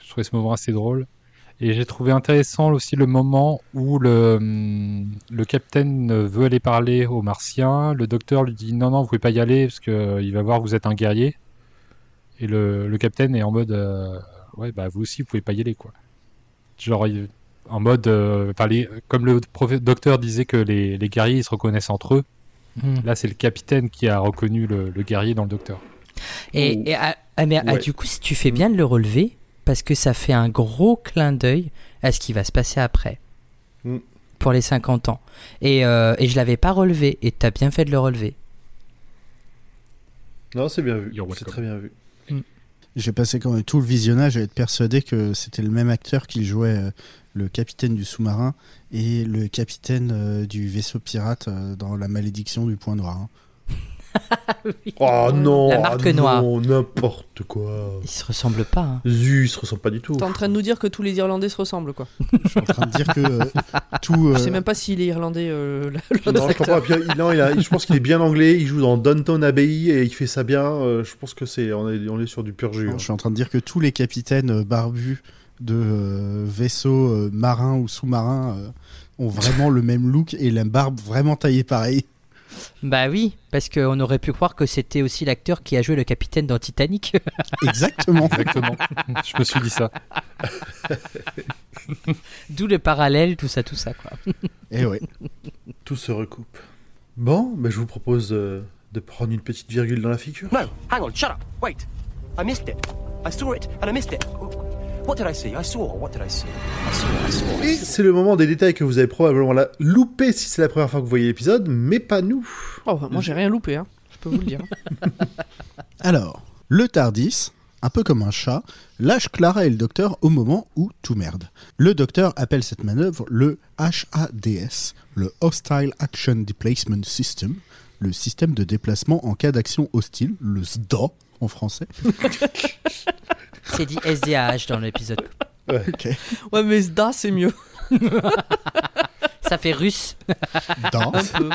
Je trouvais ce moment assez drôle. Et j'ai trouvé intéressant aussi le moment où le, hum, le capitaine veut aller parler aux Martiens. Le docteur lui dit Non, non, vous pouvez pas y aller parce qu'il va voir que vous êtes un guerrier. Et le, le capitaine est en mode euh, Ouais, bah vous aussi, vous pouvez pas y aller, quoi. Genre, en mode. euh, les- comme le docteur disait que les, les guerriers ils se reconnaissent entre eux, Hmm. là, c'est le capitaine qui a reconnu le, le guerrier dans le docteur. Et, Oh. et, ah, ah, mais, ah, du coup, si tu fais bien de le relever, parce que ça fait un gros clin d'œil à ce qui va se passer après. Mm. Pour les 50 ans. Et, euh, et je l'avais pas relevé, et t'as bien fait de le relever. Non, c'est bien vu. C'est très bien vu. J'ai passé quand même tout le visionnage à être persuadé que c'était le même acteur qui jouait euh, le capitaine du sous-marin et le capitaine euh, du vaisseau pirate euh, dans La malédiction du point noir. hein. (laughs) Oh non La marque ah noire. Non, n'importe quoi. Ils se ressemblent pas. hein. Zu, il se ressemble pas du tout. T'es en train de nous dire que tous les Irlandais se ressemblent, quoi. (laughs) Je suis en train de dire que euh, tout. Je euh, sais même pas s'il est Irlandais, euh, Non, je, crois pas. Puis, il- non, il a- je pense qu'il est bien anglais. Il joue dans Downton Abbey et il fait ça bien. Euh, je pense que c'est on est, on est sur du pur jus. Non, hein. Je suis en train de dire que tous les capitaines euh, barbus de euh, vaisseaux euh, marins ou sous-marins euh, ont vraiment le même look et la barbe vraiment taillée pareil. Bah oui, parce qu'on aurait pu croire que c'était aussi l'acteur qui a joué le capitaine dans Titanic. (laughs) Exactement. Exactement. je me suis dit ça. (laughs) D'où le parallèle, tout ça, tout ça, quoi. (laughs) Et ouais. Tout se recoupe. Bon, ben, je vous propose euh, de prendre une petite virgule dans la figure. No, hang on, shut up. Wait. I missed it. I saw it and I missed it. What did I see? I saw. What did I see? I saw. I saw. Et c'est le moment des détails que vous avez probablement la- loupé si c'est la première fois que vous voyez l'épisode, mais pas nous. Oh, bah, moi j'ai rien loupé, hein. je peux vous le dire. (laughs) Alors, le Tardis, un peu comme un chat, lâche Clara et le docteur au moment où tout merde. Le docteur appelle cette manœuvre le HADS, le Hostile Action Displacement System, le système de déplacement en cas d'action hostile, le SDA en français. (laughs) C'est dit SDAH dans l'épisode. Ok. Ouais, mais Zda c'est mieux. (laughs) Ça fait russe. Da. Un peu.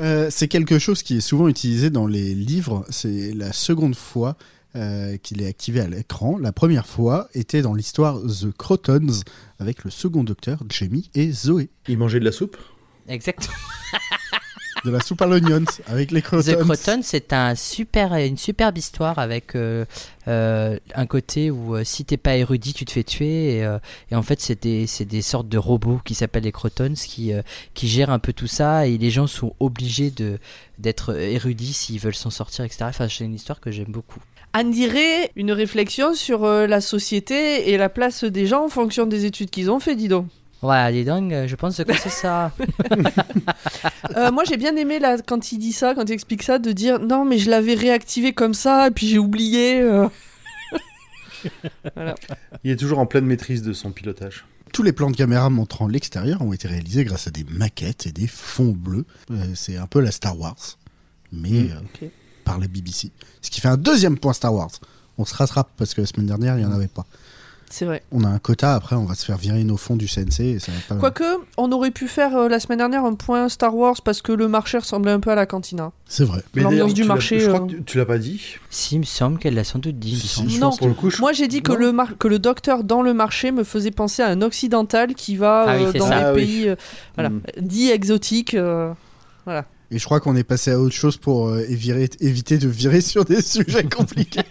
Euh, c'est quelque chose qui est souvent utilisé dans les livres. C'est la seconde fois euh, qu'il est activé à l'écran. La première fois était dans l'histoire The Crotons avec le second docteur, Jamie et Zoé. Il mangeait de la soupe? Exactement. (laughs) De la soupe à l'onions avec les Crotons. The Croton, c'est un super, une superbe histoire avec euh, euh, un côté où euh, si t'es pas érudit, tu te fais tuer. Et, euh, et en fait, c'est des, c'est des sortes de robots qui s'appellent les Crotons qui, euh, qui gèrent un peu tout ça. Et les gens sont obligés de, d'être érudits s'ils veulent s'en sortir, etc. Enfin, c'est une histoire que j'aime beaucoup. Anne dirait une réflexion sur euh, la société et la place des gens en fonction des études qu'ils ont fait, dis donc. Voilà, dis donc, je pense que c'est ça. (laughs) Euh, moi j'ai bien aimé là, quand il dit ça, quand il explique ça, de dire non mais je l'avais réactivé comme ça et puis j'ai oublié. euh. (laughs) Il est toujours en pleine maîtrise de son pilotage. Tous les plans de caméra montrant l'extérieur ont été réalisés grâce à des maquettes et des fonds bleus. Euh, c'est un peu la Star Wars, mais Mm, euh, par la BBC. Ce qui fait un deuxième point Star Wars. On se rattrape parce que la semaine dernière, il n'y en avait pas. C'est vrai. On a un quota, après on va se faire virer nos fonds du CNC. Et ça va pas... Quoique, on aurait pu faire euh, la semaine dernière un point Star Wars parce que le marché ressemblait un peu à la cantina. C'est vrai. Mais L'ambiance d'ailleurs, du tu l'as- marché, Je crois euh, que tu- tu l'as pas dit. si, il me semble qu'elle l'a sans doute dit. il me Si, si, semble. je Non. pense Pour le coup, je- Moi j'ai dit que Non. le, mar- que le docteur dans le marché me faisait penser à un occidental qui va Ah oui, euh, c'est dans ça. les Ah oui. pays euh, voilà, Hmm. dits exotiques. euh, Et je crois qu'on est passé à autre chose pour euh, évirer- éviter de virer sur des (laughs) sujets compliqués. (laughs)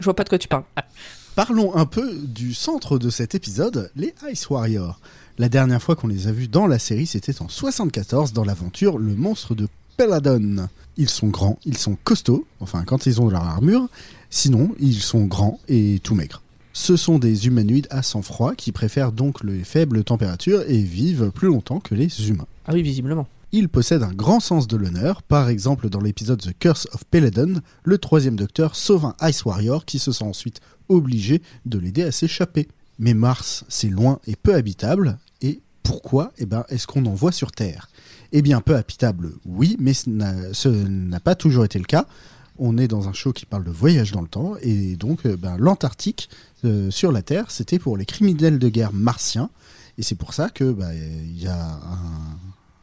Je vois pas de quoi tu parles. (laughs) Parlons un peu du centre de cet épisode, les Ice Warriors. La dernière fois qu'on les a vus dans la série, c'était en 74 dans l'aventure Le monstre de Peladon. Ils sont grands, ils sont costauds, enfin quand ils ont leur armure, sinon ils sont grands et tout maigres. Ce sont des humanoïdes à sang-froid qui préfèrent donc les faibles températures et vivent plus longtemps que les humains. Ah oui, visiblement. Ils possèdent un grand sens de l'honneur, par exemple dans l'épisode The Curse of Peladon, le troisième docteur sauve un Ice Warrior qui se sent ensuite obligé de l'aider à s'échapper. Mais Mars, c'est loin et peu habitable, et pourquoi? Eh ben, est-ce qu'on en voit sur Terre? Eh bien, peu habitable, oui, mais ce n'a- ce n'a pas toujours été le cas. On est dans un show qui parle de voyage dans le temps, et donc euh, ben, l'Antarctique, euh, sur la Terre, c'était pour les criminels de guerre martiens, et c'est pour ça que ben, il y a un,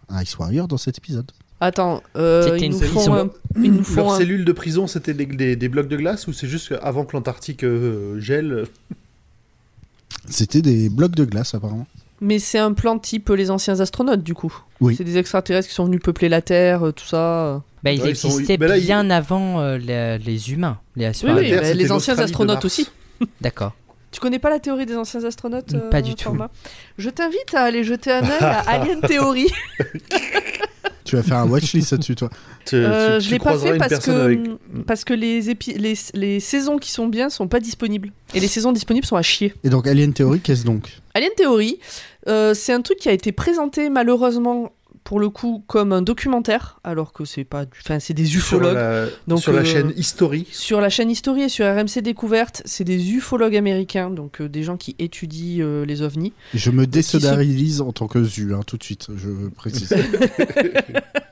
un Ice Warrior dans cet épisode. Attends, euh, C'était ils, une nous font un, ils nous font Leur un- cellule de prison, c'était des, des- des blocs de glace ou c'est juste avant que l'Antarctique euh, gèle? C'était des blocs de glace apparemment. Mais c'est un plan type les anciens astronautes, du coup. Oui. C'est des extraterrestres qui sont venus peupler la Terre, euh, tout ça. Bah, ils Ouais, ils sont- existaient bah là, ils- bien avant euh, les, les humains, les Oui, bah, les anciens astronautes aussi. D'accord. Tu connais pas la théorie des anciens astronautes euh, Pas du tout. Je t'invite à aller jeter un œil à Alien (laughs) Theory. Tu vas faire un watchlist là-dessus toi. Tu- Euh, tu- je tu l'ai pas fait parce que, avec- parce que les, épi- les, les saisons qui sont bien sont pas disponibles. Et les saisons disponibles sont à chier. Et donc Alien Theory, qu'est-ce donc? Alien Theory, euh, c'est un truc qui a été présenté malheureusement pour le coup comme un documentaire, alors que c'est pas, du- enfin c'est des sur ufologues. la, Donc, sur la euh, chaîne History. Sur la chaîne History et sur RMC Découverte, c'est des ufologues américains, donc euh, des gens qui étudient euh, les ovnis. Je me désolidarise en tant que ZU, hein, tout de suite, je précise. (laughs)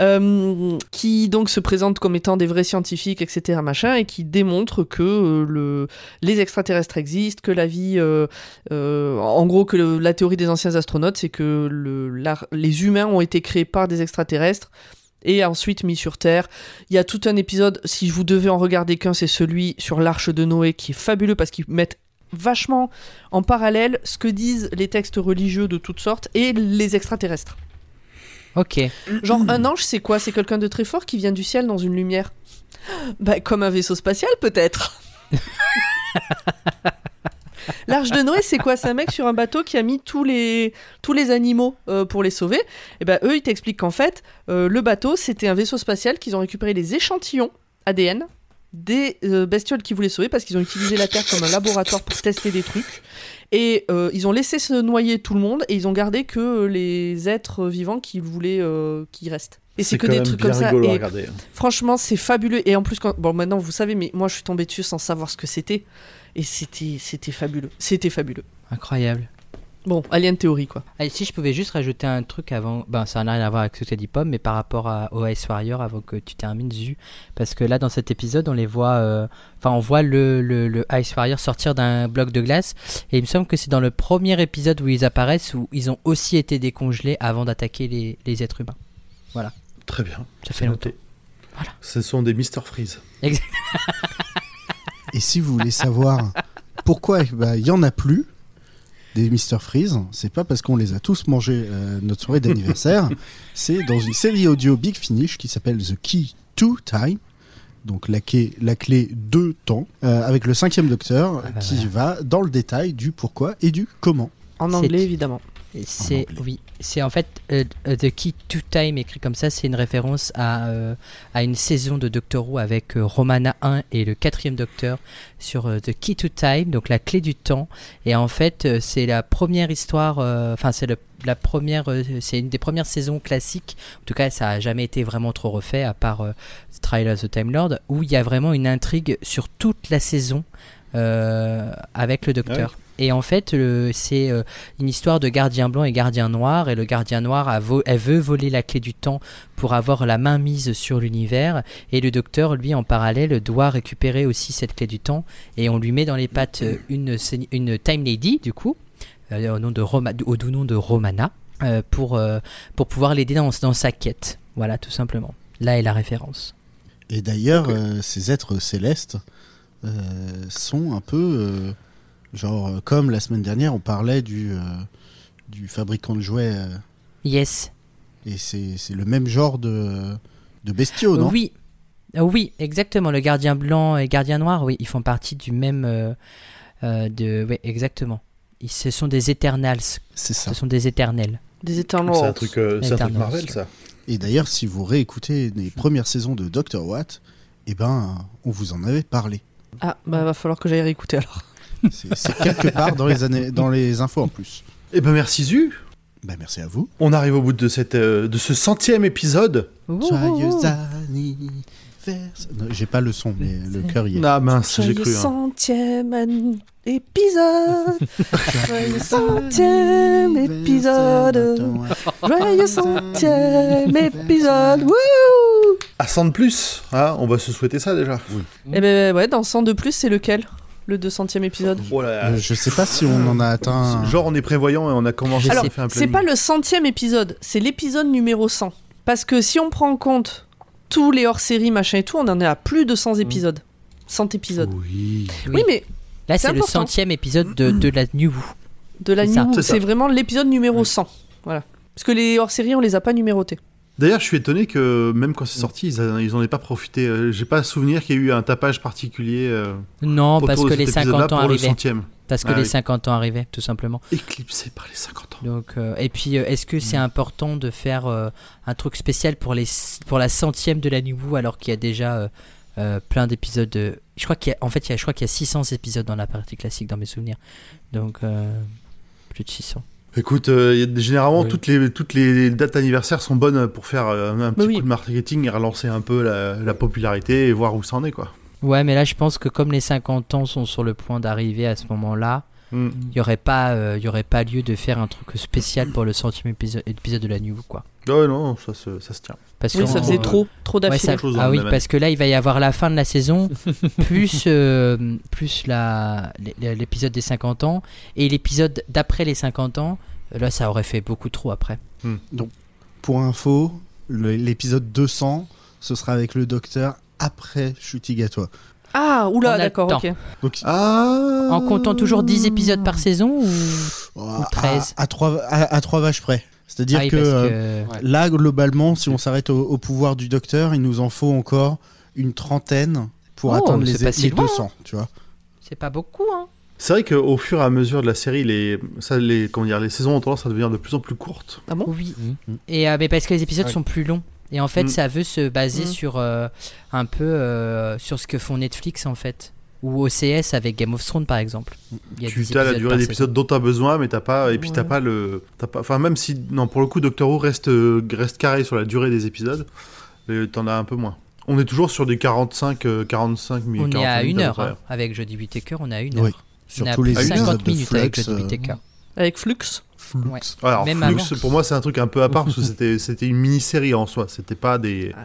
Euh, qui donc se présentent comme étant des vrais scientifiques, etc. machin, et qui démontrent que euh, le, les extraterrestres existent, que la vie, euh, en gros, que la théorie des anciens astronautes, c'est que les humains ont été créés par des extraterrestres et ensuite mis sur Terre. Il y a tout un épisode, si vous devez en regarder qu'un, c'est celui sur l'arche de Noé qui est fabuleux parce qu'ils mettent vachement en parallèle ce que disent les textes religieux de toutes sortes et les extraterrestres. Ok. Genre un ange, c'est quoi? C'est quelqu'un de très fort qui vient du ciel dans une lumière? Bah comme un vaisseau spatial peut-être. (laughs) L'arche de Noé, c'est quoi? C'est un mec sur un bateau qui a mis tous les, tous les animaux euh, pour les sauver. Et ben eux, ils t'expliquent qu'en fait, euh, le bateau, c'était un vaisseau spatial qu'ils ont récupéré les échantillons ADN des euh, bestioles qu'ils voulaient sauver parce qu'ils ont utilisé la Terre comme un laboratoire pour tester des trucs. Et euh, ils ont laissé se noyer tout le monde et ils ont gardé que les êtres vivants qu'ils voulaient euh, qui restent. Et c'est que quand des même trucs bien comme ça. Et hein. Franchement, c'est fabuleux. Et en plus, quand... bon, maintenant vous savez, mais moi je suis tombée dessus sans savoir ce que c'était. Et c'était, c'était fabuleux. C'était fabuleux. Incroyable. Bon, Alien Theory quoi. Si je pouvais juste rajouter un truc avant, ben ça n'a rien à voir avec ce que tu as dit Pomme, mais par rapport à, au Ice Warrior avant que tu termines Zu, parce que là dans cet épisode on les voit, euh, enfin on voit le, le, le Ice Warrior sortir d'un bloc de glace, et il me semble que c'est dans le premier épisode où ils apparaissent où ils ont aussi été décongelés avant d'attaquer les, les êtres humains. Très bien. Ça fait longtemps. noté. Ce sont des Mr. Freeze. Et si vous voulez savoir pourquoi bah, il y en a plus des Mr Freeze, c'est pas parce qu'on les a tous mangés euh, notre soirée d'anniversaire, (laughs) c'est dans une série audio Big Finish qui s'appelle The Key to Time. Donc la clé, la clé de temps, euh, avec le cinquième docteur Ah bah qui va dans le détail du pourquoi et du comment. En anglais évidemment. C'est oui, c'est en fait euh, euh, The Key to Time écrit comme ça, c'est une référence à, euh, à une saison de Doctor Who avec euh, Romana 1 et le quatrième Docteur sur euh, The Key to Time, donc la clé du temps. Et en fait, euh, c'est la première histoire, euh, enfin c'est la première, euh, c'est une des premières saisons classiques. En tout cas, ça a jamais été vraiment trop refait à part euh, Trial of the Time Lord, où il y a vraiment une intrigue sur toute la saison euh, avec le Docteur. Et en fait, c'est euh, une histoire de gardien blanc et gardien noir. Et le gardien noir, a vo- elle veut voler la clé du temps pour avoir la main mise sur l'univers. Et le docteur, lui, en parallèle, doit récupérer aussi cette clé du temps. Et on lui met dans les pattes euh, une, une Time Lady, du coup, euh, au, nom de Roma- au doux nom de Romana, euh, pour, euh, pour pouvoir l'aider dans, dans sa quête. Voilà, tout simplement. Là est la référence. Et d'ailleurs, euh, ces êtres célestes euh, sont un peu euh, genre euh, comme la semaine dernière, on parlait du euh, du fabricant de jouets euh, Yes. et c'est c'est le même genre de de bestiaux, non? Oui, Euh, oui, exactement. Le gardien blanc et gardien noir, oui, ils font partie du même. euh, euh, de, oui, exactement. Ils, ce sont des Eternals. C'est ça. Ce sont des éternels. Des Eternals. C'est un truc, euh, c'est un truc. Marvel, ça. Et d'ailleurs, si vous réécoutez les premières saisons de Doctor Watt, eh ben, on vous en avait parlé. Ah, bah va falloir que j'aille réécouter alors. C'est quelque part dans les années, dans les infos en plus. Eh ben merci Zu. Bah, merci à vous. On arrive au bout de, cette, euh, de ce centième épisode. Joyeux anniversaire. J'ai pas le son, mais le cœur y est. Ah mince, j'ai Joyeux cru. hein. centième an- épisode. (laughs) Joyeux centième épisode. Joyeux centième épisode. Wouh À 100 de plus, hein, on va se souhaiter ça déjà. Eh ben ouais, dans 100 de plus, c'est lequel? Le 200e épisode Oh là là. Je sais pas si on en a atteint. Genre on est prévoyant et on a commencé à Alors, sais faire un c'est pas le centième épisode, c'est l'épisode numéro 100. Parce que si on prend en compte tous les hors-séries, machin et tout, on en est à plus de 100 épisodes. 100 épisodes. Oui. Oui. Oui, mais Là, C'est le centième épisode de, de la New Who. de la. New c'est vraiment l'épisode numéro 100. Voilà. Parce que les hors-séries, on les a pas numérotés. D'ailleurs, je suis étonné que même quand c'est sorti, ils, a- ils en aient pas profité. Euh, J'ai pas souvenir qu'il y ait eu un tapage particulier euh, Non, parce que les épisode-là 50 ans le arrivaient. Parce que Ah les oui. 50 ans arrivaient, tout simplement. Éclipsé par les 50 ans. Donc, euh, et puis, euh, est-ce que c'est important de faire un truc spécial pour, les, pour la centième de la Who alors qu'il y a déjà plein d'épisodes de... Je crois qu'il y a, en fait, il y a, je crois qu'il y a 600 épisodes dans la partie classique dans mes souvenirs. Donc, plus de 600. Écoute, euh, généralement Oui. toutes, les, toutes les dates anniversaires sont bonnes pour faire euh, un petit oui. coup de marketing et relancer un peu la, la popularité et voir où ça en est quoi. Ouais, mais là, je pense que comme les 50 ans sont sur le point d'arriver à ce moment-là, Mm. il n'y aurait, pas, euh, il y aurait pas lieu de faire un truc spécial pour le centième épisode, épisode de la New quoi. Ouais, non, ça se, ça se tient. Parce Oui, que ça faisait trop, trop Ouais, ça- ah oui, même parce que là, il va y avoir la fin de la saison, (laughs) plus, euh, plus la, l'é- l'épisode des 50 ans, et l'épisode d'après les 50 ans. Là, ça aurait fait beaucoup trop après. Pour info, l'épisode 200, ce sera avec le docteur après Chutigatois. Ah, oula, d'accord, ok. Donc, Ah En comptant toujours 10 épisodes par saison ou... oh, Ou 13. à, à, trois, à, à trois vaches près. C'est-à-dire Ah que, euh, que- là, globalement, si on s'arrête au, au pouvoir du docteur, il nous en faut encore une trentaine pour Oh, atteindre c'est les, pas si les loin, 200, tu vois. c'est pas beaucoup, hein. C'est vrai qu'au fur et à mesure de la série, les, ça, les, comment dire, les saisons ont tendance à devenir de plus en plus courtes. Ah bon? Oui. Mhm. Et euh, mais parce que les épisodes Ouais. sont plus longs. Et en fait, Mm. ça veut se baser Mm. sur euh, un peu euh, sur ce que font Netflix en fait. Ou OCS avec Game of Thrones par exemple. Il y a Tu 10 as la durée d'épisode dont tu as besoin, mais t'as pas. Et puis t'as pas le. t'as pas, enfin, même si. Non, pour le coup, Doctor Who reste, euh, reste carré sur la durée des épisodes, t'en as un peu moins. On est toujours sur des 45, euh, 45 saison. minutes. On est à 45 minutes une heure hein. avec Jodie Whittaker, on est à une Oui. heure. on est Surtout à les plus de épisodes 50 de minutes avec Flux, Jodie euh, Whittaker. Avec Flux? Flux. Ouais. Alors, Même Flux, avant. pour moi, c'est un truc un peu à part parce que c'était, (laughs) c'était une mini-série en soi. C'était pas des, Ah,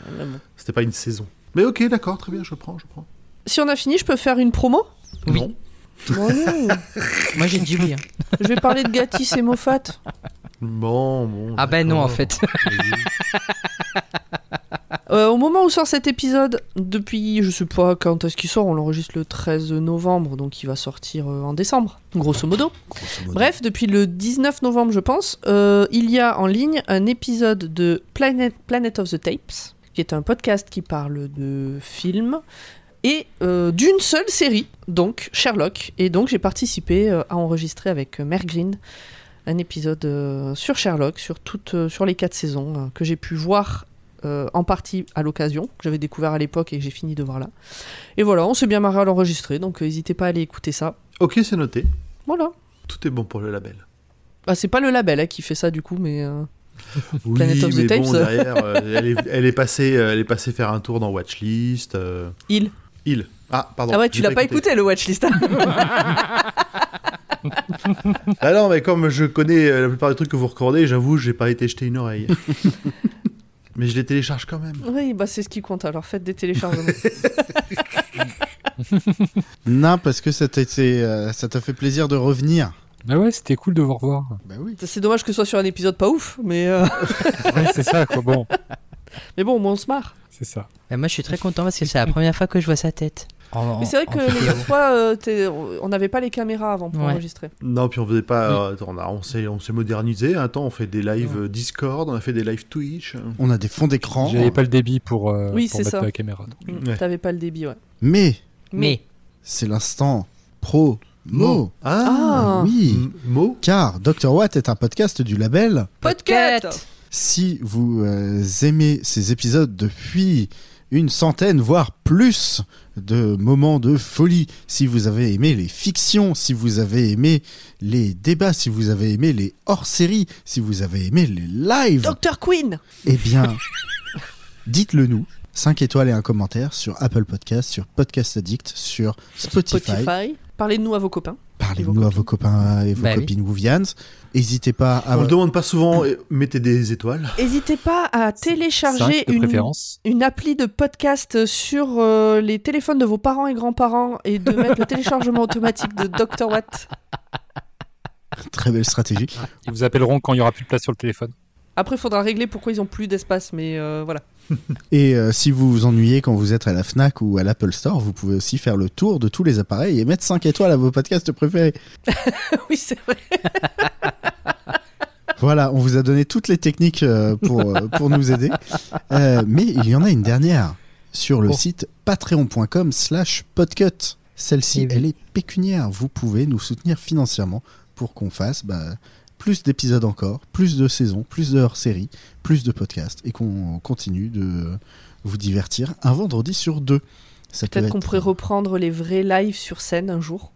c'était pas une saison. Mais ok, d'accord, très bien, je prends, je prends. Si on a fini, je peux faire une promo? Oui. Non. Non. (laughs) Moi j'ai dit oui. hein. Je vais parler de Gatis et Moffat. Bon, bon. Ah ben non en fait. (laughs) Euh, au moment où sort cet épisode, depuis je sais pas quand est-ce qu'il sort, on l'enregistre le 13 novembre, donc il va sortir euh, en décembre, grosso modo. grosso modo. Bref, depuis le 19 novembre, je pense, euh, il y a en ligne un épisode de Planet, Planet of the Tapes, qui est un podcast qui parle de films et d'une seule série, donc Sherlock. Et donc j'ai participé à enregistrer avec Green un épisode sur Sherlock, sur, toutes, sur les quatre saisons, que j'ai pu voir euh, en partie à l'occasion, que j'avais découvert à l'époque et que j'ai fini de voir là. Et voilà, on s'est bien marré à l'enregistrer, donc euh, n'hésitez pas à aller écouter ça. Ok, c'est noté. Voilà. Tout est bon pour le label. Bah, c'est pas le label hein, qui fait ça du coup, mais. euh, Oui, Planet of the mais Tapes. bon, derrière, (laughs) elle, est, elle, est passée, elle est passée faire un tour dans Watchlist. Il. Il. Ah, pardon. ah ouais, tu l'as pas écouté. le watchlist. hein. (laughs) Ah non, mais comme je connais la plupart des trucs que vous recommandez, j'avoue, j'ai pas été jeter une oreille. (laughs) mais je les télécharge quand même. oui, bah c'est ce qui compte. Alors faites des téléchargements. (laughs) Non, parce que ça t'a été, euh, ça t'a fait plaisir de revenir. Bah ouais, c'était cool de vous revoir. Bah oui. c'est dommage que ce soit sur un épisode pas ouf, mais euh, (laughs) Ouais, c'est ça, quoi. Bon, (laughs) mais bon, moins on se marre. c'est ça. Et moi je suis très content parce que c'est la première fois que je vois sa tête. En- Mais c'est vrai que les vidéo. autres fois, euh, on n'avait pas les caméras avant pour Ouais. enregistrer. Non, puis on faisait pas. euh, on a- on s'est, on s'est modernisé. Un temps, on fait des lives euh, Discord, on a fait des lives Twitch. On a des fonds d'écran. J'avais pas le débit pour, euh, Oui, pour c'est mettre ça. la caméra. Mm, Ouais. T'avais pas le débit, ouais. Mais Mais c'est l'instant pro mo. Ah. oui. M- Mo Car Dr. Watt est un podcast du label. Podcast. Si vous euh, aimez ces épisodes depuis une centaine, voire plus de moments de folie, si vous avez aimé les fictions, si vous avez aimé les débats, si vous avez aimé les hors-séries, si vous avez aimé les lives, Dr Queen. eh bien, (laughs) dites-le nous. 5 étoiles et un commentaire sur Apple Podcast, sur Podcast Addict, sur Spotify. Spotify. Parlez de nous à vos copains. Parlez-nous à vos copains et vos Bah oui. copines Wouvians. N'hésitez pas à... On le demande pas souvent, et mettez des étoiles. N'hésitez pas à télécharger une, appli de podcast sur euh, les téléphones de vos parents et grands-parents et de mettre le téléchargement (laughs) automatique de Dr Watt. Très belle stratégie. Ils vous appelleront quand il y aura plus de place sur le téléphone. Après, il faudra régler pourquoi ils ont plus d'espace, mais euh, voilà. (laughs) Et euh, si vous vous ennuyez quand vous êtes à la FNAC ou à l'Apple Store, vous pouvez aussi faire le tour de tous les appareils et mettre 5 étoiles à vos podcasts préférés. (laughs) oui, c'est vrai. (laughs) Voilà, on vous a donné toutes les techniques euh, pour, euh, pour nous aider. Euh, mais il y en a une dernière sur le Oh. site patreon.com slash podcut. Celle-ci, Eh oui. elle est pécuniaire. Vous pouvez nous soutenir financièrement pour qu'on fasse bah, plus d'épisodes encore, plus de saisons, plus de hors-séries, plus de podcasts et qu'on continue de vous divertir un vendredi sur deux. Peut Peut-être qu'on pourrait reprendre les vrais lives sur scène un jour.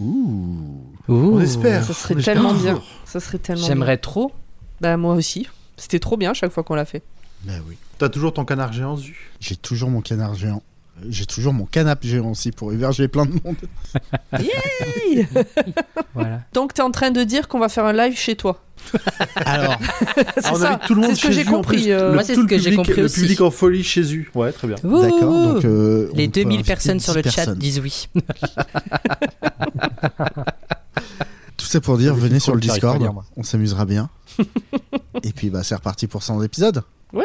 Ouh. On espère. Ça serait tellement bien. Ça serait tellement j'aimerais trop. Bah, moi aussi. C'était trop bien chaque fois qu'on l'a fait. Ben oui. T'as toujours ton canard géant zu? J'ai toujours mon canard géant. J'ai toujours mon canapé géant aussi pour héberger plein de monde. (laughs) (laughs) Voilà. Donc, t'es en train de dire qu'on va faire un live chez toi. (laughs) Alors, C'est Ah, on ça. tout le monde C'est ce que chez j'ai en compris. euh, Le- Moi, c'est ce le que j'ai public- compris Le aussi. public en folie chez eux. Ouais, très bien. d'accord. Donc, euh, Les on peut 2000 inviter personnes sur le 10 chat disent oui. Tout ça pour dire, Le venez sur le Discord, on s'amusera bien. Et puis, bah, c'est reparti pour 100 épisodes. Ouais,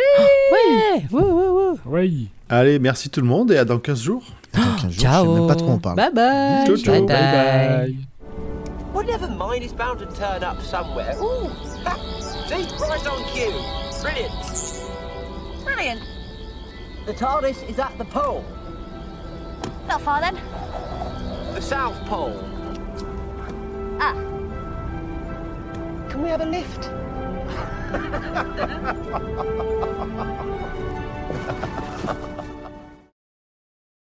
ouais, ouais, ouais. Oui. Allez, merci tout le monde et à dans 15 jours. Dans 15 jours, Je sais Ciao. même pas de quoi on parle. Bye bye. Ciao, ciao. Bye bye. Well, never mind, it's bound to turn up somewhere. Ooh! Ha! See? Right on cue. Brilliant. Brilliant. The TARDIS is at the pole. Not far then. The South Pole. Ah. Can we have a lift? (laughs)